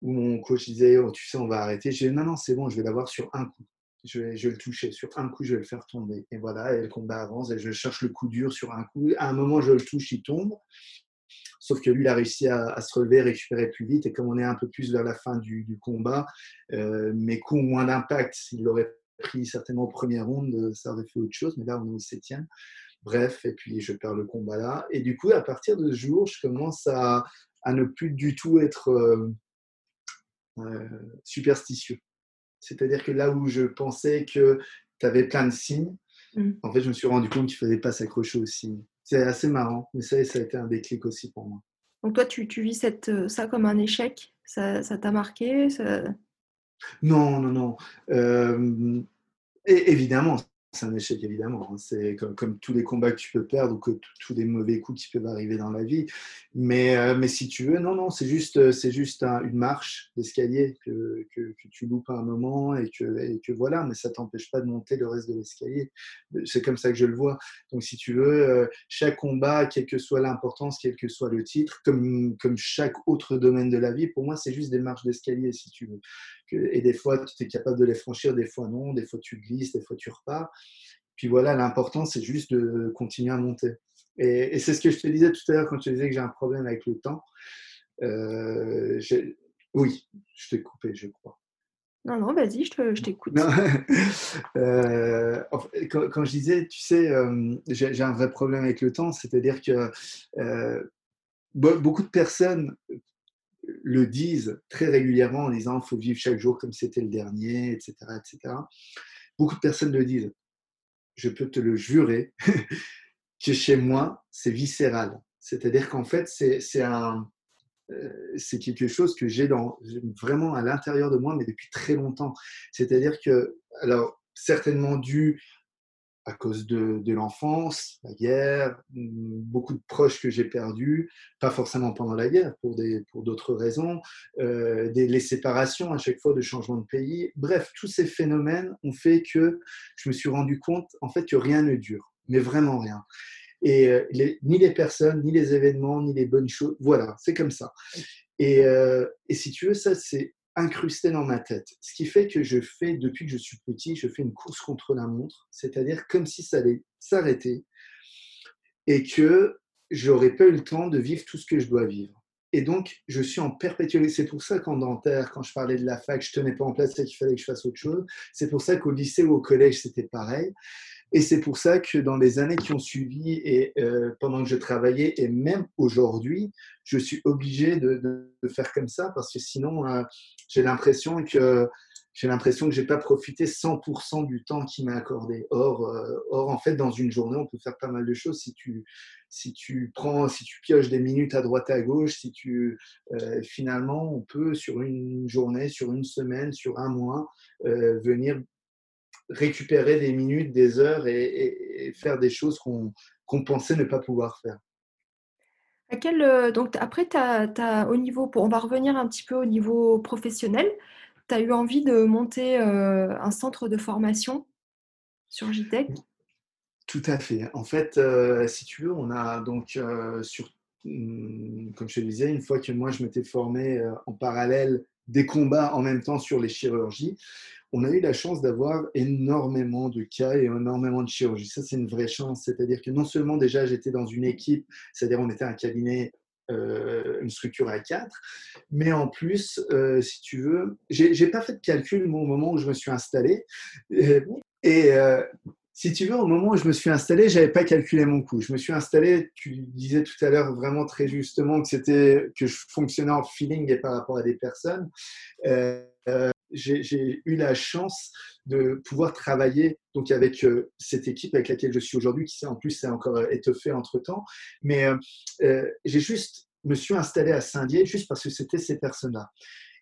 où mon coach disait oh, Tu sais, on va arrêter. J'ai dit Non, non, c'est bon, je vais l'avoir sur un coup. Je vais, je vais, le toucher. Sur un coup, je vais le faire tomber. Et voilà, et le combat avance. Et je cherche le coup dur sur un coup. À un moment, je le touche, il tombe. Sauf que lui, il a réussi à, se relever, récupérer plus vite. Et comme on est un peu plus vers la fin du, combat, euh, mes coups ont moins d'impact. S'il l'aurait pris certainement au premier round, ça aurait fait autre chose. Mais là, on est au septième. Bref, et puis je perds le combat là. Et du coup, à partir de ce jour, je commence à, à ne plus du tout être. Euh, euh, superstitieux. C'est-à-dire que là où je pensais que tu avais plein de signes, mmh. en fait, je me suis rendu compte qu'il ne fallait pas s'accrocher aux signes. C'est assez marrant, mais ça, ça a été un déclic aussi pour moi. Donc toi, tu, tu vis cette, euh, ça comme un échec? Ça t'a marqué? Non, non, non. Euh, et évidemment, c'est un échec évidemment. Hein. C'est comme, tous les combats que tu peux perdre ou que tous les mauvais coups qui peuvent arriver dans la vie. Mais, euh, mais si tu veux, non, non, c'est juste, euh, c'est juste une marche d'escalier que, que, tu loupes à un moment et que, que voilà, mais ça t'empêche pas de monter le reste de l'escalier. C'est comme ça que je le vois. Donc si tu veux, euh, chaque combat, quelle que soit l'importance, quel que soit le titre, comme, comme chaque autre domaine de la vie, pour moi, c'est juste des marches d'escalier si tu veux. Et des fois, tu es capable de les franchir, des fois non, des fois tu glisses, des fois tu repars. Puis voilà, l'important, c'est juste de continuer à monter. Et, c'est ce que je te disais tout à l'heure quand tu disais que j'ai un problème avec le temps. Euh, oui, je t'ai coupé, je crois. Non, non, vas-y, je t'écoute. Euh, quand, je disais, tu sais, euh, j'ai un vrai problème avec le temps, c'est-à-dire que beaucoup de personnes le disent très régulièrement en disant il faut vivre chaque jour comme c'était le dernier, etc., etc. Beaucoup de personnes le disent. Je peux te le jurer que chez moi, c'est viscéral. C'est-à-dire qu'en fait, c'est un, euh, c'est quelque chose que j'ai vraiment à l'intérieur de moi, mais depuis très longtemps. C'est-à-dire que, alors, certainement dû à cause de, de l'enfance, la guerre, beaucoup de proches que j'ai perdus, pas forcément pendant la guerre, pour, des, pour d'autres raisons, euh, des, les séparations à chaque fois de changement de pays. Bref, tous ces phénomènes ont fait que je me suis rendu compte en fait que rien ne dure mais vraiment rien. Et euh, ni les personnes, ni les événements, ni les bonnes choses, voilà, c'est comme ça. Et, euh, et, si tu veux, ça, c'est incrusté dans ma tête. Ce qui fait que je fais, depuis que je suis petit, je fais une course contre la montre, c'est-à-dire comme si ça allait s'arrêter et que j'aurais pas eu le temps de vivre tout ce que je dois vivre. Et donc, je suis en perpétuel. C'est pour ça qu'en dentaire, quand je parlais de la fac, je tenais pas en place et qu'il fallait que je fasse autre chose. C'est pour ça qu'au lycée ou au collège, c'était pareil. Et c'est pour ça que dans les années qui ont suivi et euh, pendant que je travaillais et même aujourd'hui, je suis obligé de, faire comme ça parce que sinon, euh, j'ai l'impression que j'ai l'impression que j'ai pas profité 100% du temps qui m'a accordé. Or, euh, or, en fait, dans une journée, on peut faire pas mal de choses si tu si tu prends, si tu pioches des minutes à droite à gauche, si tu finalement, on peut sur une journée, sur une semaine, sur un mois, venir récupérer des minutes, des heures et, faire des choses qu'on pensait ne pas pouvoir faire. À quel, euh, donc après, as, au niveau, on va revenir un petit peu au niveau professionnel. Tu as eu envie de monter euh, un centre de formation sur JTEC Tout à fait. En fait, euh, si tu veux, on a donc sur, hmm, comme je te disais, une fois que moi je m'étais formé en parallèle des combats en même temps sur les chirurgies, on a eu la chance d'avoir énormément de cas et énormément de chirurgie. Ça, c'est une vraie chance. C'est-à-dire que non seulement déjà j'étais dans une équipe, c'est-à-dire on était un cabinet, euh, une structure à quatre, mais en plus, euh, si tu veux, j'ai pas fait de calcul au moment où je me suis installé. Et, euh, si tu veux, au moment où je me suis installé, j'avais pas calculé mon coût. Je me suis installé, tu disais tout à l'heure vraiment très justement que c'était que je fonctionnais en feeling et par rapport à des personnes j'ai eu la chance de pouvoir travailler donc avec euh, cette équipe avec laquelle je suis aujourd'hui, qui en plus s'est encore euh, étoffée entre temps. Mais euh, j'ai juste me suis installé à Saint-Dié juste parce que c'était ces personnes-là.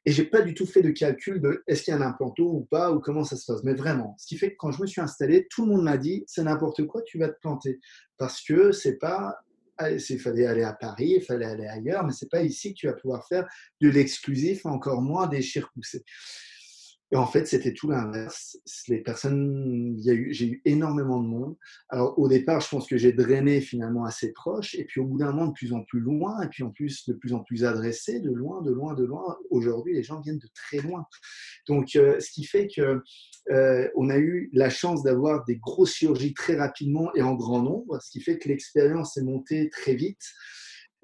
Et j'ai pas du tout fait de calcul de est-ce qu'il y a un implanto ou pas ou comment ça se passe. Mais vraiment, ce qui fait que quand je me suis installé, tout le monde m'a dit c'est n'importe quoi, tu vas te planter parce que c'est pas il fallait aller à Paris, il fallait aller ailleurs, mais c'est pas ici que tu vas pouvoir faire de l'exclusif, encore moins des chires poussées. Et en fait, c'était tout l'inverse. Les personnes, j'ai eu énormément de monde. Alors, au départ, je pense que j'ai drainé finalement assez proche, et puis au bout d'un moment, de plus en plus loin, et puis en plus, de plus en plus adressé, de loin, de loin, de loin. Aujourd'hui, les gens viennent de très loin. Donc, euh, ce qui fait que euh, on a eu la chance d'avoir des grosses chirurgies très rapidement et en grand nombre, ce qui fait que l'expérience est montée très vite.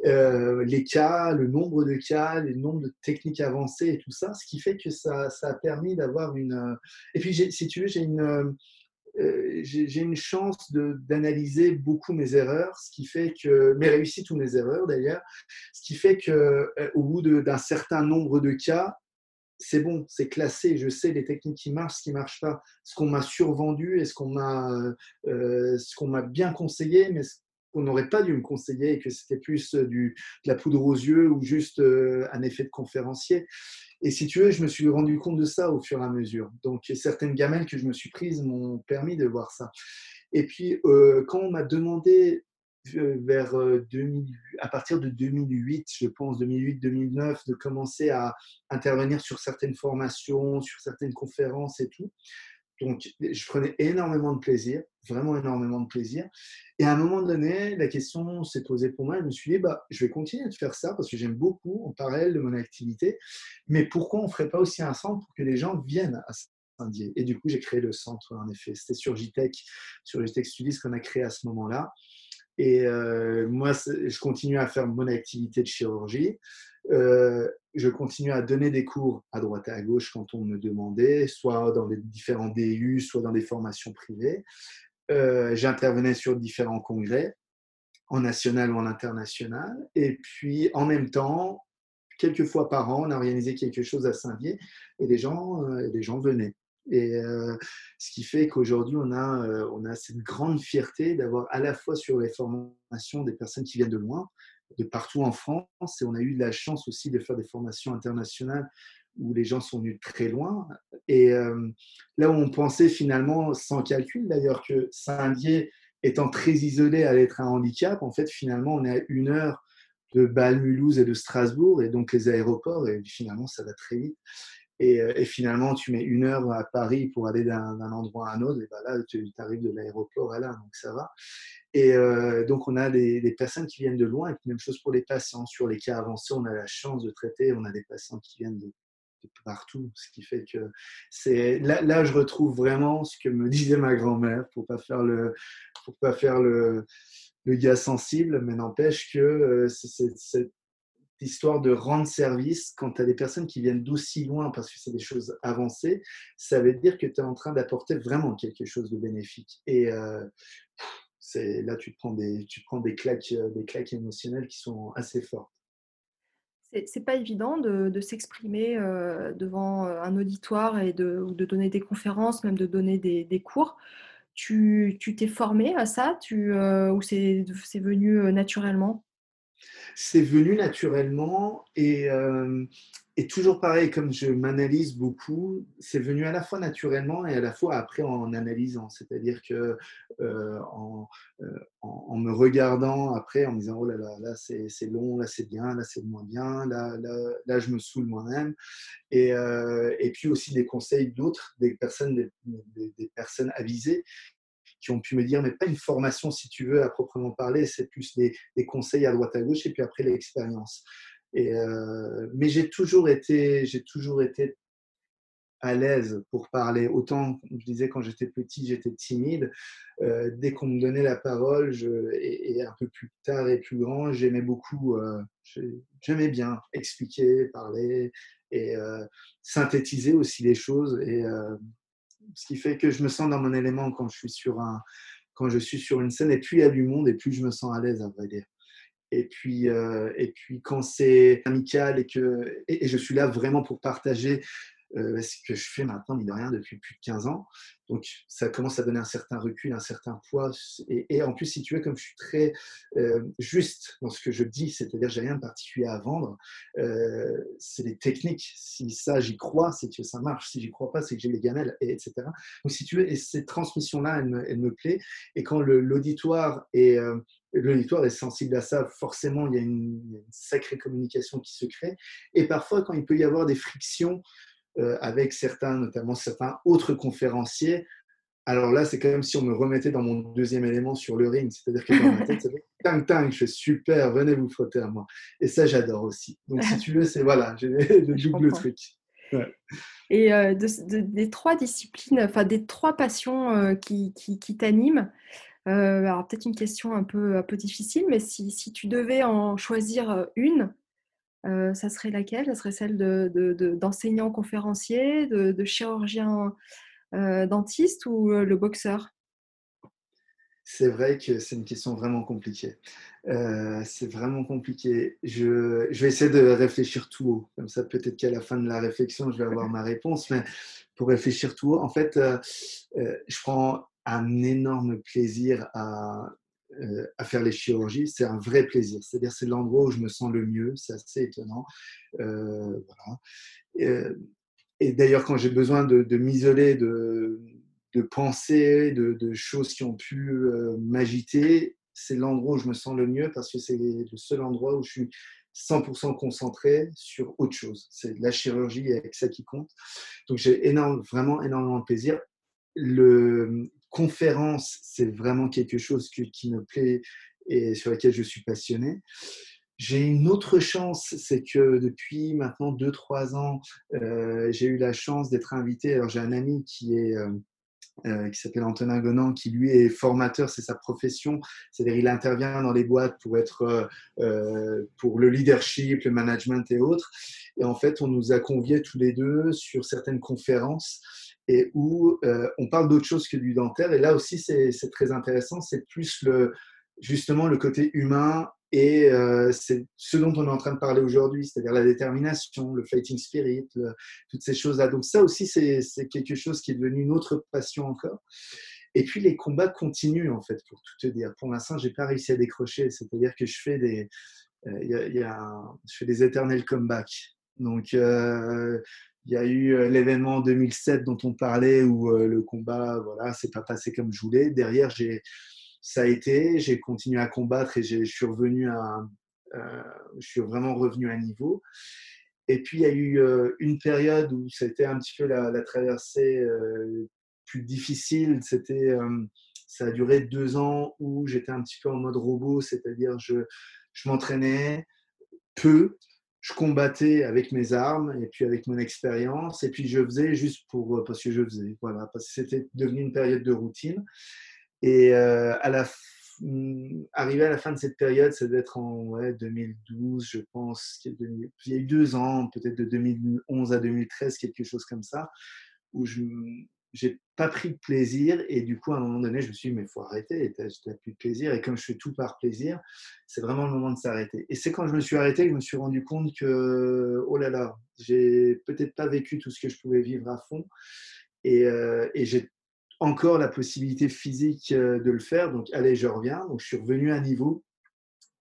Euh, les cas, le nombre de cas, le nombre de techniques avancées et tout ça, ce qui fait que ça, ça a permis d'avoir une... Euh, et puis, si tu veux, j'ai une, euh, une chance d'analyser beaucoup mes erreurs, ce qui fait que... mes réussites ou mes erreurs d'ailleurs, ce qui fait que au bout d'un certain nombre de cas, c'est bon, c'est classé, je sais les techniques qui marchent, ce qui ne marche pas, ce qu'on m'a survendu et ce qu'on m'a ce qu'on m'a bien conseillé, mais qu'on n'aurait pas dû me conseiller et que c'était plus euh, de la poudre aux yeux ou juste euh, un effet de conférencier. Et si tu veux, je me suis rendu compte de ça au fur et à mesure. Donc, certaines gamelles que je me suis prises m'ont permis de voir ça. Et puis, euh, quand on m'a demandé vers 2000, à partir de 2008, je pense, 2008-2009, de commencer à intervenir sur certaines formations, sur certaines conférences et tout, donc, je prenais énormément de plaisir, vraiment énormément de plaisir. Et à un moment donné, la question s'est posée pour moi. Je me suis dit, bah, je vais continuer de faire ça parce que j'aime beaucoup en parallèle de mon activité. Mais pourquoi on ne ferait pas aussi un centre pour que les gens viennent à Saint-Dié? Et du coup, j'ai créé le centre, en effet. C'était sur JTech, sur JTech Studies qu'on a créé à ce moment-là. Et euh, moi, je continue à faire mon activité de chirurgie. Euh, je continue à donner des cours à droite et à gauche quand on me demandait, soit dans les différents DU, soit dans des formations privées. Euh, J'intervenais sur différents congrès, en national ou en international. Et puis, en même temps, quelques fois par an, on a organisé quelque chose à Saint-Dié et des gens, euh, gens venaient. Et euh, ce qui fait qu'aujourd'hui, on euh, on a cette grande fierté d'avoir à la fois sur les formations des personnes qui viennent de loin, de partout en France, et on a eu de la chance aussi de faire des formations internationales où les gens sont venus très loin. Et euh, là où on pensait finalement, sans calcul d'ailleurs, que Saint-Dié étant très isolé allait être un handicap, en fait, finalement, on est à une heure de Bâle, Mulhouse et de Strasbourg, et donc les aéroports, et finalement, ça va très vite. Euh, et, finalement, tu mets une heure à Paris pour aller d'un endroit à un autre, et ben là, tu arrives de l'aéroport à là, donc ça va. Et euh, donc, on a des, personnes qui viennent de loin, et même chose pour les patients. Sur les cas avancés, on a la chance de traiter, on a des patients qui viennent de, partout, ce qui fait que c'est là, là, je retrouve vraiment ce que me disait ma grand-mère, pour pas faire le, pour pas faire le, le gars sensible, mais n'empêche que euh, c'est histoire de rendre service quand tu as des personnes qui viennent d'aussi loin parce que c'est des choses avancées, ça veut dire que tu es en train d'apporter vraiment quelque chose de bénéfique. Et euh, c'est là, tu prends des, tu prends des claques, euh, des claques émotionnelles qui sont assez fortes. C'est pas évident de, s'exprimer euh, devant un auditoire et de, de, donner des conférences, même de donner des, cours. Tu t'es formé à ça? Tu, ou c'est venu naturellement? C'est venu naturellement et, euh, et, toujours pareil, comme je m'analyse beaucoup, c'est venu à la fois naturellement et à la fois après en analysant. C'est-à-dire que euh, euh, en, me regardant après, en me disant oh là là, là c'est long, là c'est bien, là c'est moins bien, là, là, là, je me saoule moi-même. Et, puis aussi des conseils d'autres, des personnes, des personnes avisées qui ont pu me dire, mais pas une formation si tu veux à proprement parler, c'est plus des, conseils à droite à gauche et puis après l'expérience. Et euh, mais j'ai toujours été, j'ai toujours été à l'aise pour parler. Autant, je disais, quand j'étais petit, j'étais timide. Euh, dès qu'on me donnait la parole, et, un peu plus tard et plus grand, j'aimais beaucoup, euh, j'aimais bien expliquer, parler et synthétiser aussi les choses. Et ce qui fait que je me sens dans mon élément quand je suis sur, un, quand je suis sur une scène. Et plus il y a du monde, et plus je me sens à l'aise, à vrai dire. Et puis, euh, et puis quand c'est amical et que et, je suis là vraiment pour partager euh, ce que je fais maintenant, mais de rien, depuis plus de 15 ans. Donc, ça commence à donner un certain recul, un certain poids. Et, en plus, si tu veux, comme je suis très euh, juste dans ce que je dis, c'est-à-dire j'ai rien de particulier à vendre, euh, c'est des techniques. Si ça, j'y crois, c'est que ça marche. Si j'y crois pas, c'est que j'ai les gamelles, et, etc. Donc, si tu veux, et cette transmission-là, elle me, plaît. Et quand l'auditoire est, sensible à ça, forcément, il y a une, sacrée communication qui se crée. Et parfois, quand il peut y avoir des frictions, euh, avec certains, notamment certains autres conférenciers. Alors là, c'est comme si on me remettait dans mon deuxième élément sur le ring. C'est-à-dire que dans ma tête, ça fait tang tang, je fais super, venez vous frotter à moi. Et ça, j'adore aussi. Donc si tu veux, c'est voilà, j'ai le double truc. Et euh, des trois disciplines, enfin des trois passions euh, qui, qui, qui t'animent, alors peut-être une question un peu, un peu difficile, mais si, si tu devais en choisir une, euh, ça serait laquelle? Ça serait celle d'enseignant de, de, conférencier, de, chirurgien euh, dentiste ou euh, le boxeur? C'est vrai que c'est une question vraiment compliquée. c'est vraiment compliqué. Je, je, vais essayer de réfléchir tout haut. Comme ça, peut-être qu'à la fin de la réflexion, je vais avoir ma réponse. Mais pour réfléchir tout haut, en fait, je prends un énorme plaisir à euh, à faire les chirurgies, c'est un vrai plaisir. C'est-à-dire c'est l'endroit où je me sens le mieux. C'est assez étonnant. Euh, euh, et, d'ailleurs, quand j'ai besoin de, m'isoler de, de pensées, de, choses qui ont pu m'agiter, c'est l'endroit où je me sens le mieux parce que c'est le seul endroit où je suis 100% concentré sur autre chose. C'est la chirurgie avec ça qui compte. Donc j'ai énorme, vraiment énormément de plaisir. Le, conférence, c'est vraiment quelque chose qui me plaît et sur lequel je suis passionné. j'ai une autre chance, c'est que depuis maintenant 2-3 ans, euh, j'ai eu la chance d'être invité. Alors j'ai un ami qui est euh, euh, qui s'appelle Antonin Gonan, qui lui est formateur, c'est sa profession. C'est-à-dire il intervient dans les boîtes pour être pour le leadership, le management et autres. Et en fait, on nous a conviés tous les deux sur certaines conférences et où on parle d'autre chose que du dentaire. Et là aussi, c'est très intéressant. C'est plus le justement le côté humain et euh, c'est ce dont on est en train de parler aujourd'hui, c'est-à-dire la détermination, le fighting spirit, toutes ces choses-là. Donc ça aussi, c'est quelque chose qui est devenu une autre passion encore. Et puis les combats continuent en fait, pour tout te dire. Pour l'instant, j'ai pas réussi à décrocher. C'est-à-dire que je fais des, euh, y a, je fais des éternels comebacks. Donc euh, il y a eu l'événement 2007 dont on parlait où le combat, voilà, c'est pas passé comme je voulais. Derrière, j'ai ça a été, j'ai continué à combattre et je suis revenu à, euh, je suis vraiment revenu à niveau. Et puis il y a eu euh, une période où c'était un petit peu la, traversée euh, plus difficile. C'était, ça a duré deux ans où j'étais un petit peu en mode robot, c'est-à-dire je, je m'entraînais peu, je combattais avec mes armes et puis avec mon expérience et puis je faisais juste pour parce que je faisais, voilà, parce que c'était devenu une période de routine. Et euh, à la mm, arrivé à la fin de cette période, ça devait être en 2012, je pense. Il y a eu deux ans, peut-être de 2011 à 2013, quelque chose comme ça, où je n'ai pas pris de plaisir. Et du coup, à un moment donné, je me suis dit, mais faut arrêter, tu n'as plus de plaisir. Et comme je fais tout par plaisir, c'est vraiment le moment de s'arrêter. Et c'est quand je me suis arrêté que je me suis rendu compte que, oh là là, j'ai peut-être pas vécu tout ce que je pouvais vivre à fond. Et, euh, j'ai encore la possibilité physique euh, de le faire. Donc, allez, je reviens. Donc, je suis revenu à niveau.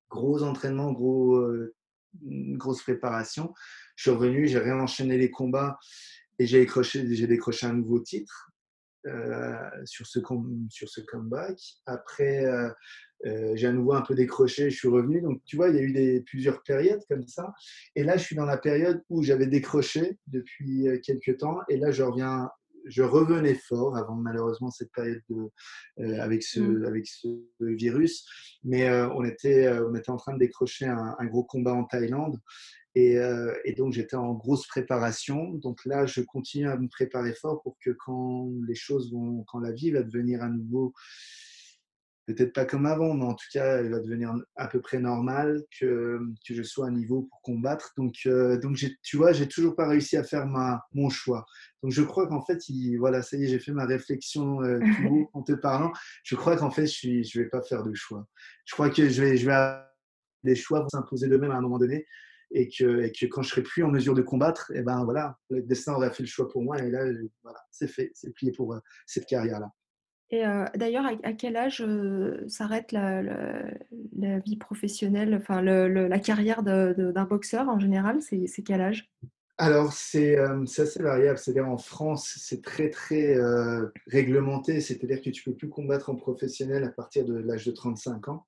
Gros entraînement, gros, euh, grosse préparation. Je suis revenu, j'ai réenchaîné les combats et j'ai décroché, j'ai décroché un nouveau titre euh, sur, ce sur ce comeback. Après, j'ai à nouveau un peu décroché, je suis revenu. Donc, tu vois, il y a eu des, plusieurs périodes comme ça. Et là, je suis dans la période où j'avais décroché depuis quelques temps. Et là, je reviens je revenais fort avant malheureusement cette période de, euh, avec, ce, mmh. avec ce virus. Mais euh, on, était, euh, on était en train de décrocher un, gros combat en Thaïlande. Et, et donc j'étais en grosse préparation. Donc là, je continue à me préparer fort pour que quand les choses vont, quand la vie va devenir à nouveau peut-être pas comme avant, mais en tout cas, elle va devenir à peu près normale, que, que je sois à niveau pour combattre. Donc, euh, donc tu vois, j'ai toujours pas réussi à faire ma, mon choix. Donc, je crois qu'en fait, il, voilà, ça y est, j'ai fait ma réflexion euh, en te parlant. Je crois qu'en fait, je ne je vais pas faire de choix. Je crois que je vais, je vais les choix vont s'imposer d'eux-mêmes à un moment donné. Et que, et que, quand je serai plus en mesure de combattre, et eh ben voilà, le destin aura fait le choix pour moi et là, voilà, c'est fait, c'est plié pour euh, cette carrière-là. Et d'ailleurs, à, quel âge s'arrête la, vie professionnelle, enfin la carrière d'un boxeur en général? C'est quel âge? Alors, c'est assez variable. C'est-à-dire, en France, c'est très, très réglementé. C'est-à-dire que tu ne peux plus combattre en professionnel à partir de l'âge de 35 ans.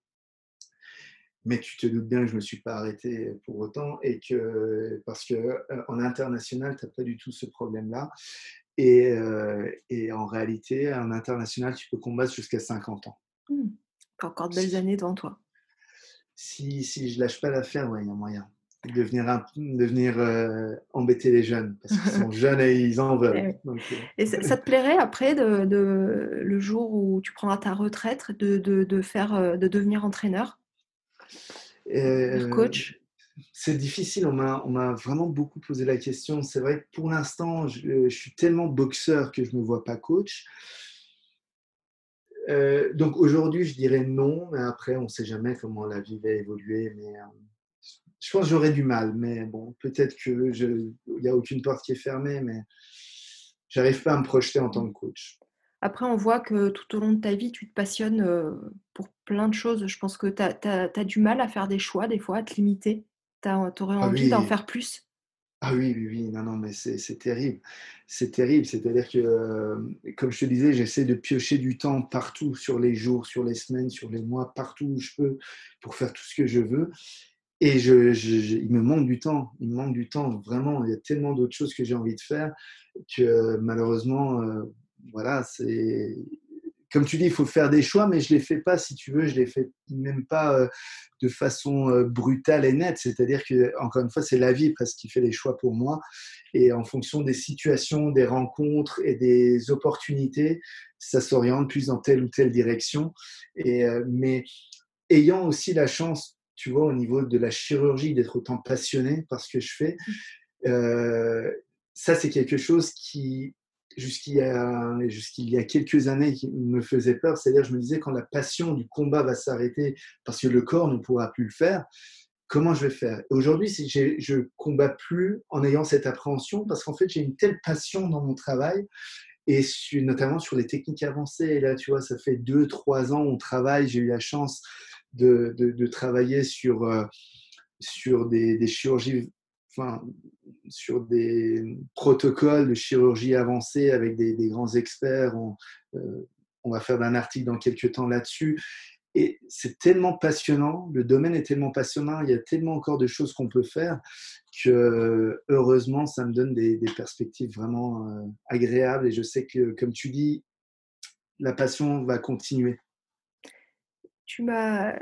Mais tu te doutes bien que je ne me suis pas arrêté pour autant et que, parce qu'en international, tu n'as pas du tout ce problème-là. Et, euh, et, en réalité, en international, tu peux combattre jusqu'à 50 ans. Mmh. encore de belles années devant toi. Si, si je lâche pas l'affaire, ouais, il y a moyen de venir, de venir euh, embêter les jeunes, parce qu'ils sont jeunes et ils en veulent. Euh, et ça, te plairait après, de, de, le jour où tu prendras ta retraite, de, de faire, de devenir entraîneur, coach? C'est difficile, on m'a vraiment beaucoup posé la question. C'est vrai que pour l'instant, je, suis tellement boxeur que je ne me vois pas coach. Euh, donc aujourd'hui, je dirais non, mais après, on ne sait jamais comment la vie va évoluer. Mais, euh, je pense que j'aurais du mal, mais bon, peut-être qu'il n'y a aucune porte qui est fermée, mais j'arrive pas à me projeter en tant que coach. Après, on voit que tout au long de ta vie, tu te passionnes pour plein de choses. Je pense que tu as, as, du mal à faire des choix, des fois, à te limiter. Tu aurais ah envie d'en faire plus? Ah oui, oui, oui, non, non, mais c'est terrible. C'est terrible. C'est-à-dire que, euh, comme je te disais, j'essaie de piocher du temps partout, sur les jours, sur les semaines, sur les mois, partout où je peux, pour faire tout ce que je veux. Et je, il me manque du temps, il me manque du temps, vraiment. Il y a tellement d'autres choses que j'ai envie de faire que malheureusement, euh, voilà, c'est comme tu dis, il faut faire des choix, mais je ne les fais pas, si tu veux, je ne les fais même pas euh, de façon euh, brutale et nette. C'est-à-dire que, encore une fois, c'est la vie presque qui fait les choix pour moi. Et en fonction des situations, des rencontres et des opportunités, ça s'oriente plus dans telle ou telle direction. Et, euh, mais ayant aussi la chance, tu vois, au niveau de la chirurgie, d'être autant passionné par ce que je fais, mmh. ça, c'est quelque chose qui, jusqu'il y, a, quelques années qui me faisait peur. C'est-à-dire, je me disais, quand la passion du combat va s'arrêter parce que le corps ne pourra plus le faire, comment je vais faire? Aujourd'hui, je ne combats plus en ayant cette appréhension parce qu'en fait, j'ai une telle passion dans mon travail et notamment sur les techniques avancées. Et là, tu vois, ça fait deux, trois ans on travaille. J'ai eu la chance de, travailler sur, euh, des chirurgies sur des protocoles de chirurgie avancée avec des, grands experts. On, euh, on, va faire un article dans quelques temps là-dessus. Et c'est tellement passionnant, le domaine est tellement passionnant, il y a tellement encore de choses qu'on peut faire que heureusement, ça me donne des, perspectives vraiment euh, agréables. Et je sais que, comme tu dis, la passion va continuer. Tu m'as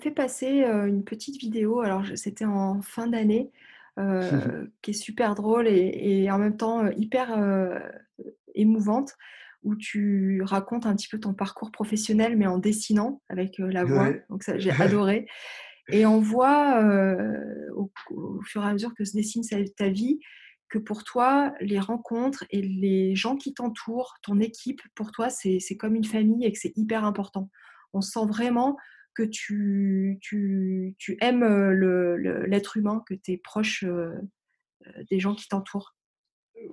fait passer euh, une petite vidéo, alors c'était en fin d'année, euh, qui est super drôle et, en même temps euh, hyper euh, émouvante, où tu racontes un petit peu ton parcours professionnel, mais en dessinant avec la voix. Donc ça, j'ai adoré. Et on voit au, fur et à mesure que se dessine ta vie que pour toi, les rencontres et les gens qui t'entourent, ton équipe, pour toi, c'est comme une famille et que c'est hyper important. On sent vraiment que tu, tu, tu aimes l'être humain, que tu es proche des gens qui t'entourent?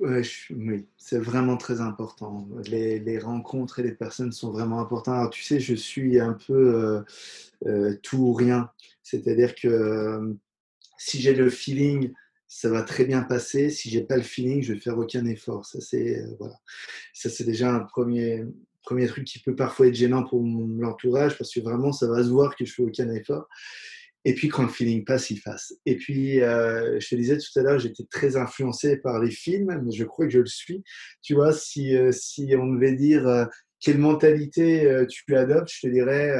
oui, c'est vraiment très important. Les, les, rencontres et les personnes sont vraiment importantes. Alors, tu sais, je suis un peu tout ou rien. C'est-à-dire que si j'ai le feeling, ça va très bien passer. Si j'ai pas le feeling, je vais faire aucun effort. Ça, c'est voilà. Ça, c'est déjà un premier, premier truc qui peut parfois être gênant pour l'entourage parce que vraiment ça va se voir que je fais aucun effort. Et puis quand le feeling passe, il passe. Et puis, euh, je te disais tout à l'heure, j'étais très influencé par les films, mais je crois que je le suis. Tu vois, si, euh, si on devait dire euh, quelle mentalité tu adoptes, je te dirais,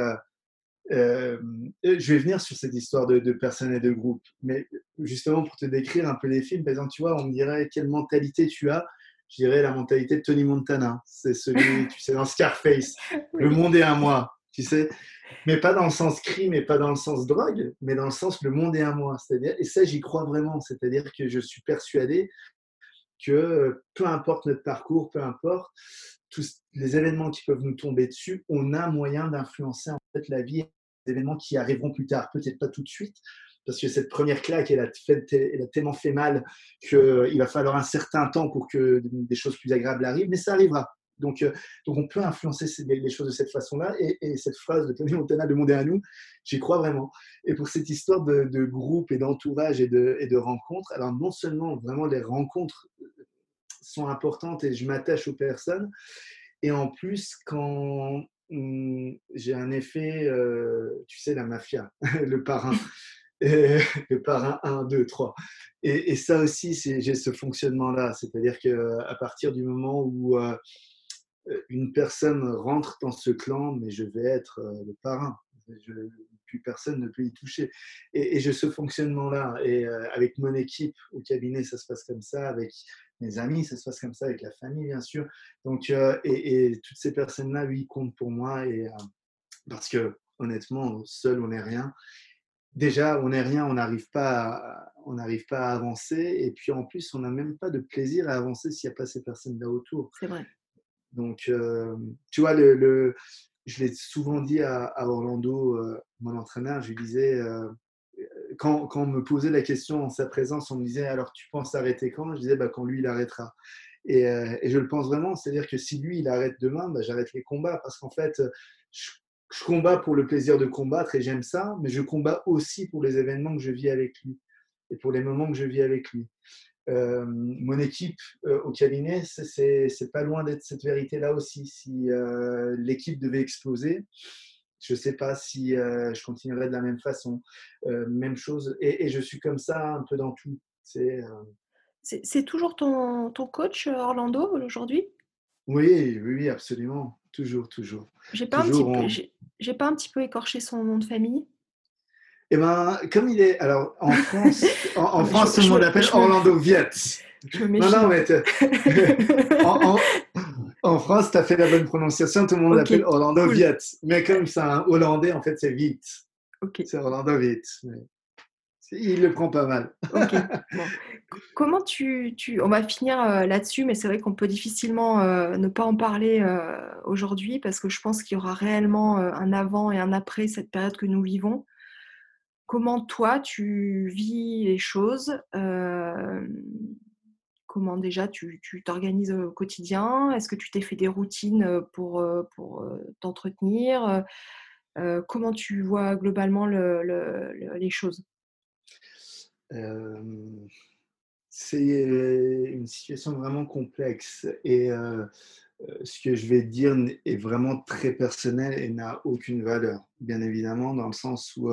je vais venir sur cette histoire de, de, personnes et de groupes. Mais justement, pour te décrire un peu les films, par exemple, tu vois, on me dirait quelle mentalité tu as je dirais, la mentalité de Tony Montana. C'est celui, tu sais, dans Scarface. Le monde est à moi, tu sais. Mais pas dans le sens crime et pas dans le sens drogue, mais dans le sens le monde est à moi. C'est-à-dire, et ça, j'y crois vraiment. C'est-à-dire que je suis persuadé que peu importe notre parcours, peu importe tous les événements qui peuvent nous tomber dessus, on a moyen d'influencer en fait la vie, des événements qui arriveront plus tard, peut-être pas tout de suite, parce que cette première claque, elle a, tellement fait mal qu'il va falloir un certain temps pour que des choses plus agréables arrivent, mais ça arrivera. Donc, euh, donc on peut influencer les choses de cette façon-là. Et, cette phrase de Tony Montana, demander à nous, j'y crois vraiment. Et pour cette histoire de, groupe et d'entourage et de, et rencontres, alors non seulement vraiment les rencontres sont importantes et je m'attache aux personnes, et en plus, quand hum, j'ai un effet, euh, tu sais, la mafia, le parrain. Et, par un 1, 2, 3. Et, ça aussi, j'ai ce fonctionnement-là. C'est-à-dire qu'à partir du moment où euh, une personne rentre dans ce clan, mais je vais être euh, le parrain. Je, plus personne ne peut y toucher. Et, j'ai ce fonctionnement-là. Et euh, avec mon équipe au cabinet, ça se passe comme ça. Avec mes amis, ça se passe comme ça. Avec la famille, bien sûr. Donc, et, toutes ces personnes-là, oui, comptent pour moi. Et, parce que honnêtement, seul, on n'est rien déjà, on n'est rien, on n'arrive pas, à, on n'arrive pas à avancer. Et puis en plus, on n'a même pas de plaisir à avancer s'il n'y a pas ces personnes-là autour. C'est vrai. Donc, euh, tu vois, le, je l'ai souvent dit à, Orlando, euh, mon entraîneur, je lui disais, euh, quand, quand, on me posait la question en sa présence, on me disait, alors tu penses arrêter quand? Je disais, bah, quand lui, il arrêtera. Et, et je le pense vraiment, c'est-à-dire que si lui, il arrête demain, bah, j'arrête les combats. Parce qu'en fait, je je combats pour le plaisir de combattre et j'aime ça, mais je combats aussi pour les événements que je vis avec lui et pour les moments que je vis avec lui. Euh, mon équipe euh, au cabinet, c'est pas loin d'être cette vérité-là aussi. Si euh, l'équipe devait exploser, je ne sais pas si je continuerais de la même façon. même chose, et, je suis comme ça un peu dans tout. C'est toujours ton, ton coach, Orlando, aujourd'hui? Oui, oui, oui, absolument. Toujours, toujours. J'ai pas un petit peu on j'ai j'ai pas un petit peu écorché son nom de famille? et ben, comme il est alors en France en en je tout le monde l'appelle me Orlando je me Non, non, mais en France, tu as fait la bonne prononciation, tout le monde l'appelle Orlando cool. Vietz. Mais comme c'est un hollandais, en fait, c'est Vietz. OK. C'est Orlando Vietz, mais il le prend pas mal. Bon. Comment tu tu on va finir, heu, là-dessus, mais c'est vrai qu'on peut difficilement, heu, ne pas en parler, heu, aujourd'hui parce que je pense qu'il y aura réellement, un avant et un après cette période que nous vivons. Comment toi tu vis les choses? Comment déjà tu t'organises au quotidien? Est-ce que tu t'es fait des routines, pour, t'entretenir? Comment tu vois globalement le le le les choses? C'est une situation vraiment complexe et ce que je vais dire est vraiment très personnel et n'a aucune valeur. Bien évidemment, dans le sens où,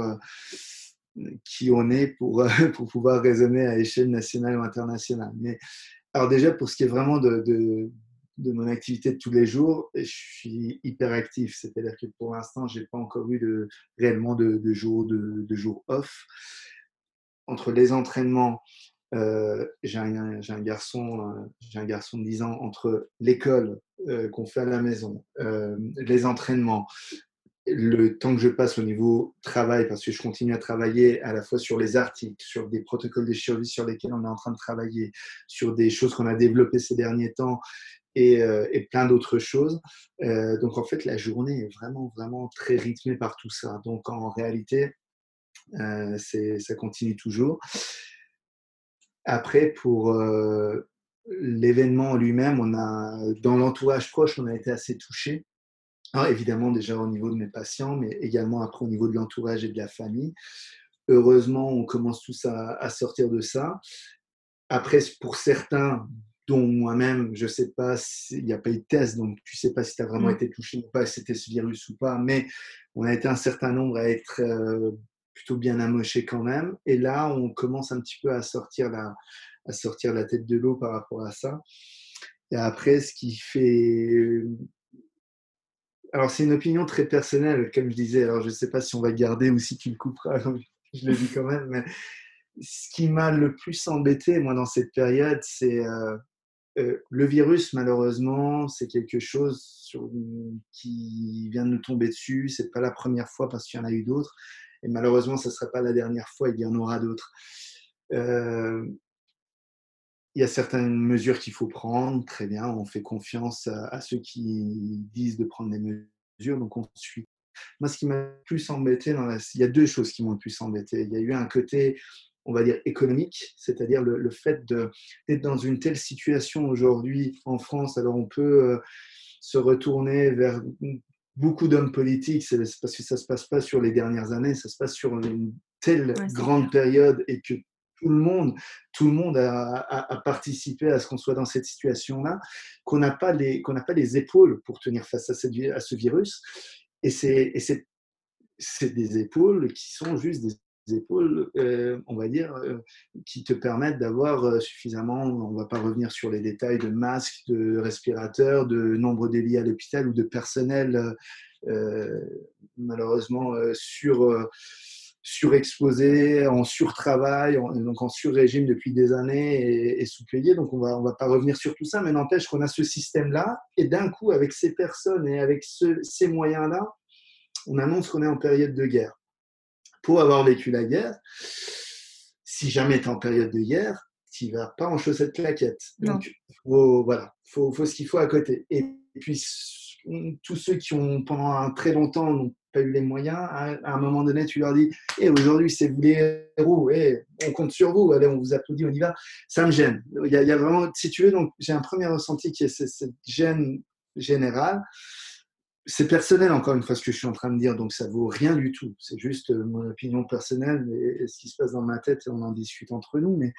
qui on est pour, pour pouvoir raisonner à échelle nationale ou internationale. Mais alors déjà pour ce qui est vraiment de de mon activité de tous les jours, je suis hyper actif. C'est-à-dire que pour l'instant, j'ai pas encore eu de réellement de de jours de jours off. Entre les entraînements, heu, j'ai un garçon, heu, j'ai un garçon de 10 ans, entre l'école, heu, qu'on fait à la maison, les entraînements, le temps que je passe au niveau travail, parce que je continue à travailler à la fois sur les articles, sur des protocoles de survie sur lesquels on est en train de travailler, sur des choses qu'on a développées ces derniers temps et et plein d'autres choses. Donc en fait, la journée est vraiment, vraiment très rythmée par tout ça. Donc en réalité, ça continue toujours. Après pour, heu, l'événement en lui-même, on a dans l'entourage proche, on a été assez touchés. Alors évidemment déjà au niveau de mes patients, mais également après au niveau de l'entourage et de la famille. Heureusement, on commence tous à à sortir de ça. Après pour certains, dont moi-même, je sais pas il y a pas eu de test, donc tu sais pas si tu as vraiment Mmh. été touché ou pas, si c'était ce virus ou pas, mais on a été un certain nombre à être, heu, plutôt bien amochés quand même. Et là, on commence un petit peu à sortir la à sortir la tête de l'eau par rapport à ça. Et après ce qui fait alors c'est une opinion très personnelle, comme je disais, alors je sais pas si on va garder ou si tu le couperas, je le dis quand même, mais ce qui m'a le plus embêté, moi, dans cette période, c'est, heu heu, le virus, malheureusement, c'est quelque chose qui vient de nous tomber dessus. C'est pas la première fois parce qu'il y en a eu d'autres et malheureusement, ça sera pas la dernière fois, il y en aura d'autres. Heu, il y a certaines mesures qu'il faut prendre, très bien, on fait confiance à ceux qui disent de prendre des mesures, donc on suit. Moi, ce qui m'a plus embêté il y a 2 choses qui m'ont le plus embêté. Il y a eu un côté, on va dire économique, c'est-à-dire le fait d'être dans une telle situation aujourd'hui en France. Alors on peut, heu, se retourner vers beaucoup d'hommes politiques, c'est parce que ça se passe pas sur les dernières années, ça se passe sur une telle Ouais, grande clair. période et que tout le monde tout le monde a a a participé à ce qu'on soit dans cette situation-là, qu'on n'a pas les qu'on n'a pas les épaules pour tenir face à cette à ce virus et c'est et c'est c'est des épaules qui sont juste des épaules, heu, on va dire, heu, qui te permettent d'avoir, heu, suffisamment on va pas revenir sur les détails de masques, de respirateurs, de nombre de lits à l'hôpital ou de personnel, heu heu, malheureusement, heu, sur, surexposé, en surtravail, donc en surrégime depuis des années et sous-payé. Donc on va on va pas revenir sur tout ça, mais n'empêche qu'on a ce système-là et d'un coup, avec ces personnes et avec ce ces moyens-là, on annonce qu'on est en période de guerre. Pour avoir vécu la guerre, si jamais tu es en période de guerre, tu vas pas en chaussettes claquettes. Donc, faut, voilà, faut, faut ce qu'il faut à côté. Et puis, tous ceux qui ont, pendant un très longtemps, n'ont pas eu les moyens, à, un moment donné, tu leur dis Eh, aujourd'hui, c'est vous les héros, eh, on compte sur vous, allez, on vous applaudit, on y va. Ça me gêne. Il y a, il y a vraiment, si tu veux, donc j'ai un premier ressenti qui est cette gêne générale c'est personnel, encore une fois, ce que je suis en train de dire, donc ça vaut rien du tout. C'est juste euh, mon opinion personnelle et, ce qui se passe dans ma tête et on en discute entre nous. Mais...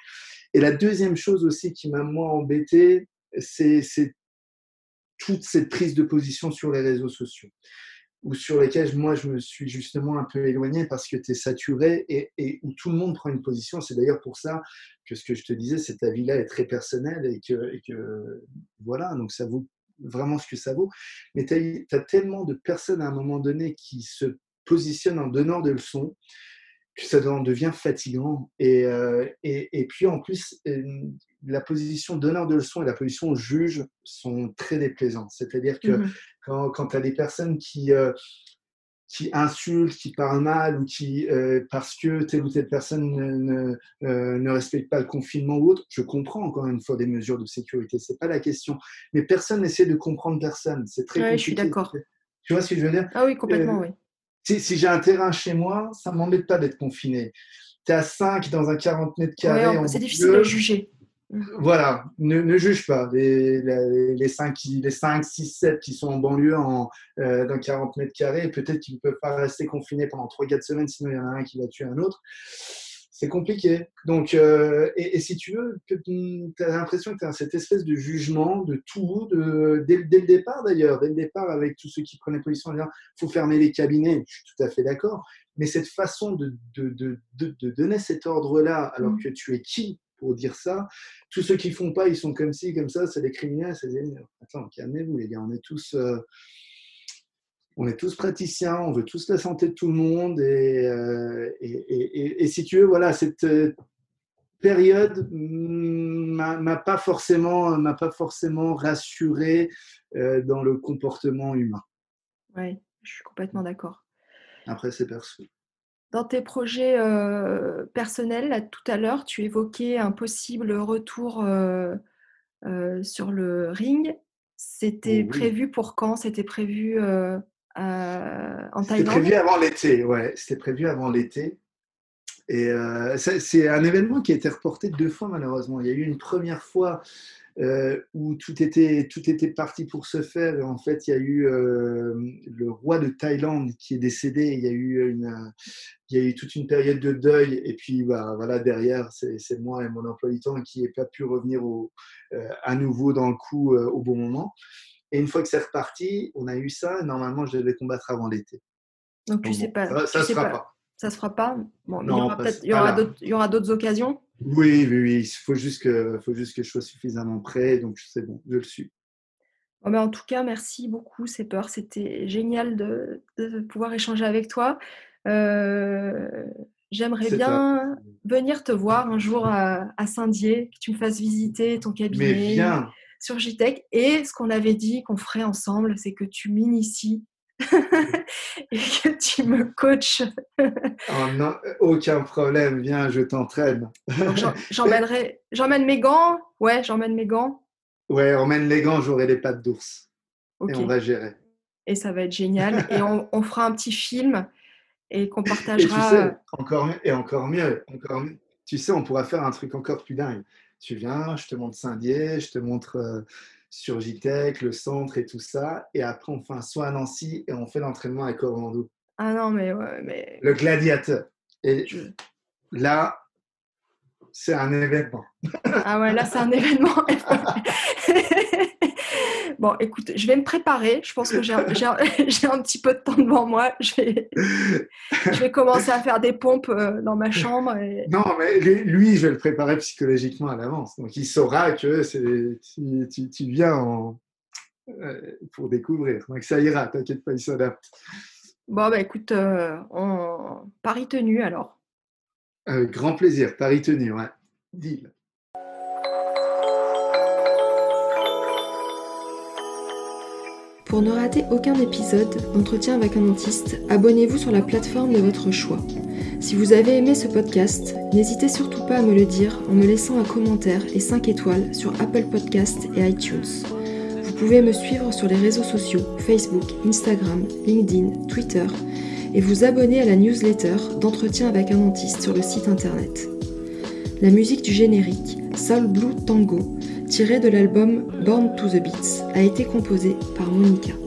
Et la deuxième chose aussi qui m'a moins embêté, c'est, toute cette prise de position sur les réseaux sociaux ou sur lesquels moi je me suis justement un peu éloigné parce que tu es saturé et, et, où tout le monde prend une position. C'est d'ailleurs pour ça que ce que je te disais, cet avis-là est très personnel et que, et que voilà, donc ça vaut vraiment ce que ça vaut. Mais tu as, tellement de personnes à un moment donné qui se positionnent en donneur de leçons que ça devient fatigant. Et, euh, et, et, puis en plus, euh, la position donneur de leçons et la position juge sont très déplaisantes. C'est-à-dire que mmh quand, quand tu as des personnes qui, euh, qui insultent, qui parlent mal ou qui, parce que telle ou telle personne ne, ne, respecte pas le confinement ou autre, je comprends encore une fois des mesures de sécurité, c'est pas la question. Mais personne n'essaie de comprendre personne. C'est très compliqué. je suis d'accord. Tu vois ce que je veux dire? Ah oui, complètement, oui si, j'ai un terrain chez moi, ça ne m'embête pas d'être confiné. Tu es à 5 dans un 40 mètres carrés. c'est difficile de juger. Voilà, ne, juge pas. Les, les, 5, les 5, 6, 7 qui sont en banlieue en, euh, dans 40 mètres carrés, peut-être qu'ils ne peuvent pas rester confinés pendant 3-4 semaines, sinon il y en a un qui va tuer un autre c'est compliqué. Donc, euh, et, si tu veux, tu as l'impression que tu as cette espèce de jugement de tout, de, dès, le départ d'ailleurs, dès le départ avec tous ceux qui prenaient position, il faut fermer les cabinets, je suis tout à fait d'accord, mais cette façon de, de, de donner cet ordre-là, alors mmh. que tu es qui pour dire ça Tous ceux qui font pas, ils sont comme ci, comme ça, c'est des criminels, c'est des... Attends, calmez-vous les gars, on est tous... Euh, on est tous praticiens, on veut tous la santé de tout le monde. Et, euh, et, si tu veux, voilà, cette euh, période m'a pas forcément, m'a pas forcément rassuré euh, dans le comportement humain. Oui, je suis complètement d'accord. Après, c'est perçu. Dans tes projets personnels, tout à l'heure, tu évoquais un possible retour sur le ring. C'était prévu pour quand? C'était prévu euh, en C'était prévu avant l'été, ouais. C'était prévu avant l'été. Et euh, c'est un événement qui a été reporté deux fois malheureusement. Il y a eu une première fois euh, où tout était, tout était parti pour se faire. Et en fait, il y a eu le roi de Thaïlande qui est décédé. Il y a eu, une, il y a eu toute une période de deuil. Et puis, bah, voilà, derrière, c'est moi et mon emploi du temps qui n'ai pas pu revenir au, à nouveau dans le coup au bon moment. Et une fois que c'est reparti, on a eu ça. Normalement, je devais combattre avant l'été. Donc, tu sais pas. Ça ne se fera pas. Ça se fera pas? Bon, il y aura, d'autres occasions? Oui, oui, oui. Il faut juste que, faut juste que je sois suffisamment prêt. Donc, c'est bon, je le suis. mais en tout cas, merci beaucoup, C'est peur. C'était génial de, pouvoir échanger avec toi. Euh, j'aimerais bien venir te voir un jour à, Saint-Dié, que tu me fasses visiter ton cabinet. Sur JTech. Et ce qu'on avait dit qu'on ferait ensemble, c'est que tu m'inities et que tu me coaches. oh non, aucun problème, viens, je t'entraîne. j'emmènerai, j'emmène mes gants. Ouais, j'emmène mes gants. Ouais, emmène les gants, j'aurai les pattes d'ours. Et on va gérer. Et ça va être génial. et on, fera un petit film et qu'on partagera. Et, tu sais, encore, et encore mieux, encore mieux, tu sais, on pourra faire un truc encore plus dingue tu viens, je te montre Saint-Dié, je te montre euh, sur JTEC, le centre et tout ça. Et après, on fait un soin à Nancy et on fait l'entraînement avec Orlando. Ah non, mais ouais, mais. Le gladiateur. Et là, c'est un événement. Ah ouais, là, c'est un événement. Bon, écoute, je vais me préparer. Je pense que j'ai un, un, petit peu de temps devant moi. Je vais, je vais commencer à faire des pompes euh, dans ma chambre. Non, mais lui, je vais le préparer psychologiquement à l'avance. Donc, il saura que tu, tu, viens en, euh, pour découvrir. Donc, ça ira, t'inquiète pas, il s'adapte. Bon, bah écoute, euh, on... Paris tenu alors. grand plaisir, Paris tenu, ouais. Deal. Pour ne rater aucun épisode d'entretien avec un dentiste, abonnez-vous sur la plateforme de votre choix. Si vous avez aimé ce podcast, n'hésitez surtout pas à me le dire en me laissant un commentaire et 5 étoiles sur Apple Podcast et iTunes. Vous pouvez me suivre sur les réseaux sociaux Facebook, Instagram, LinkedIn, Twitter et vous abonner à la newsletter d'entretien avec un dentiste sur le site internet. La musique du générique, Soul Blue Tango, tiré de l'album Born to the Beats, a été composé par Monica.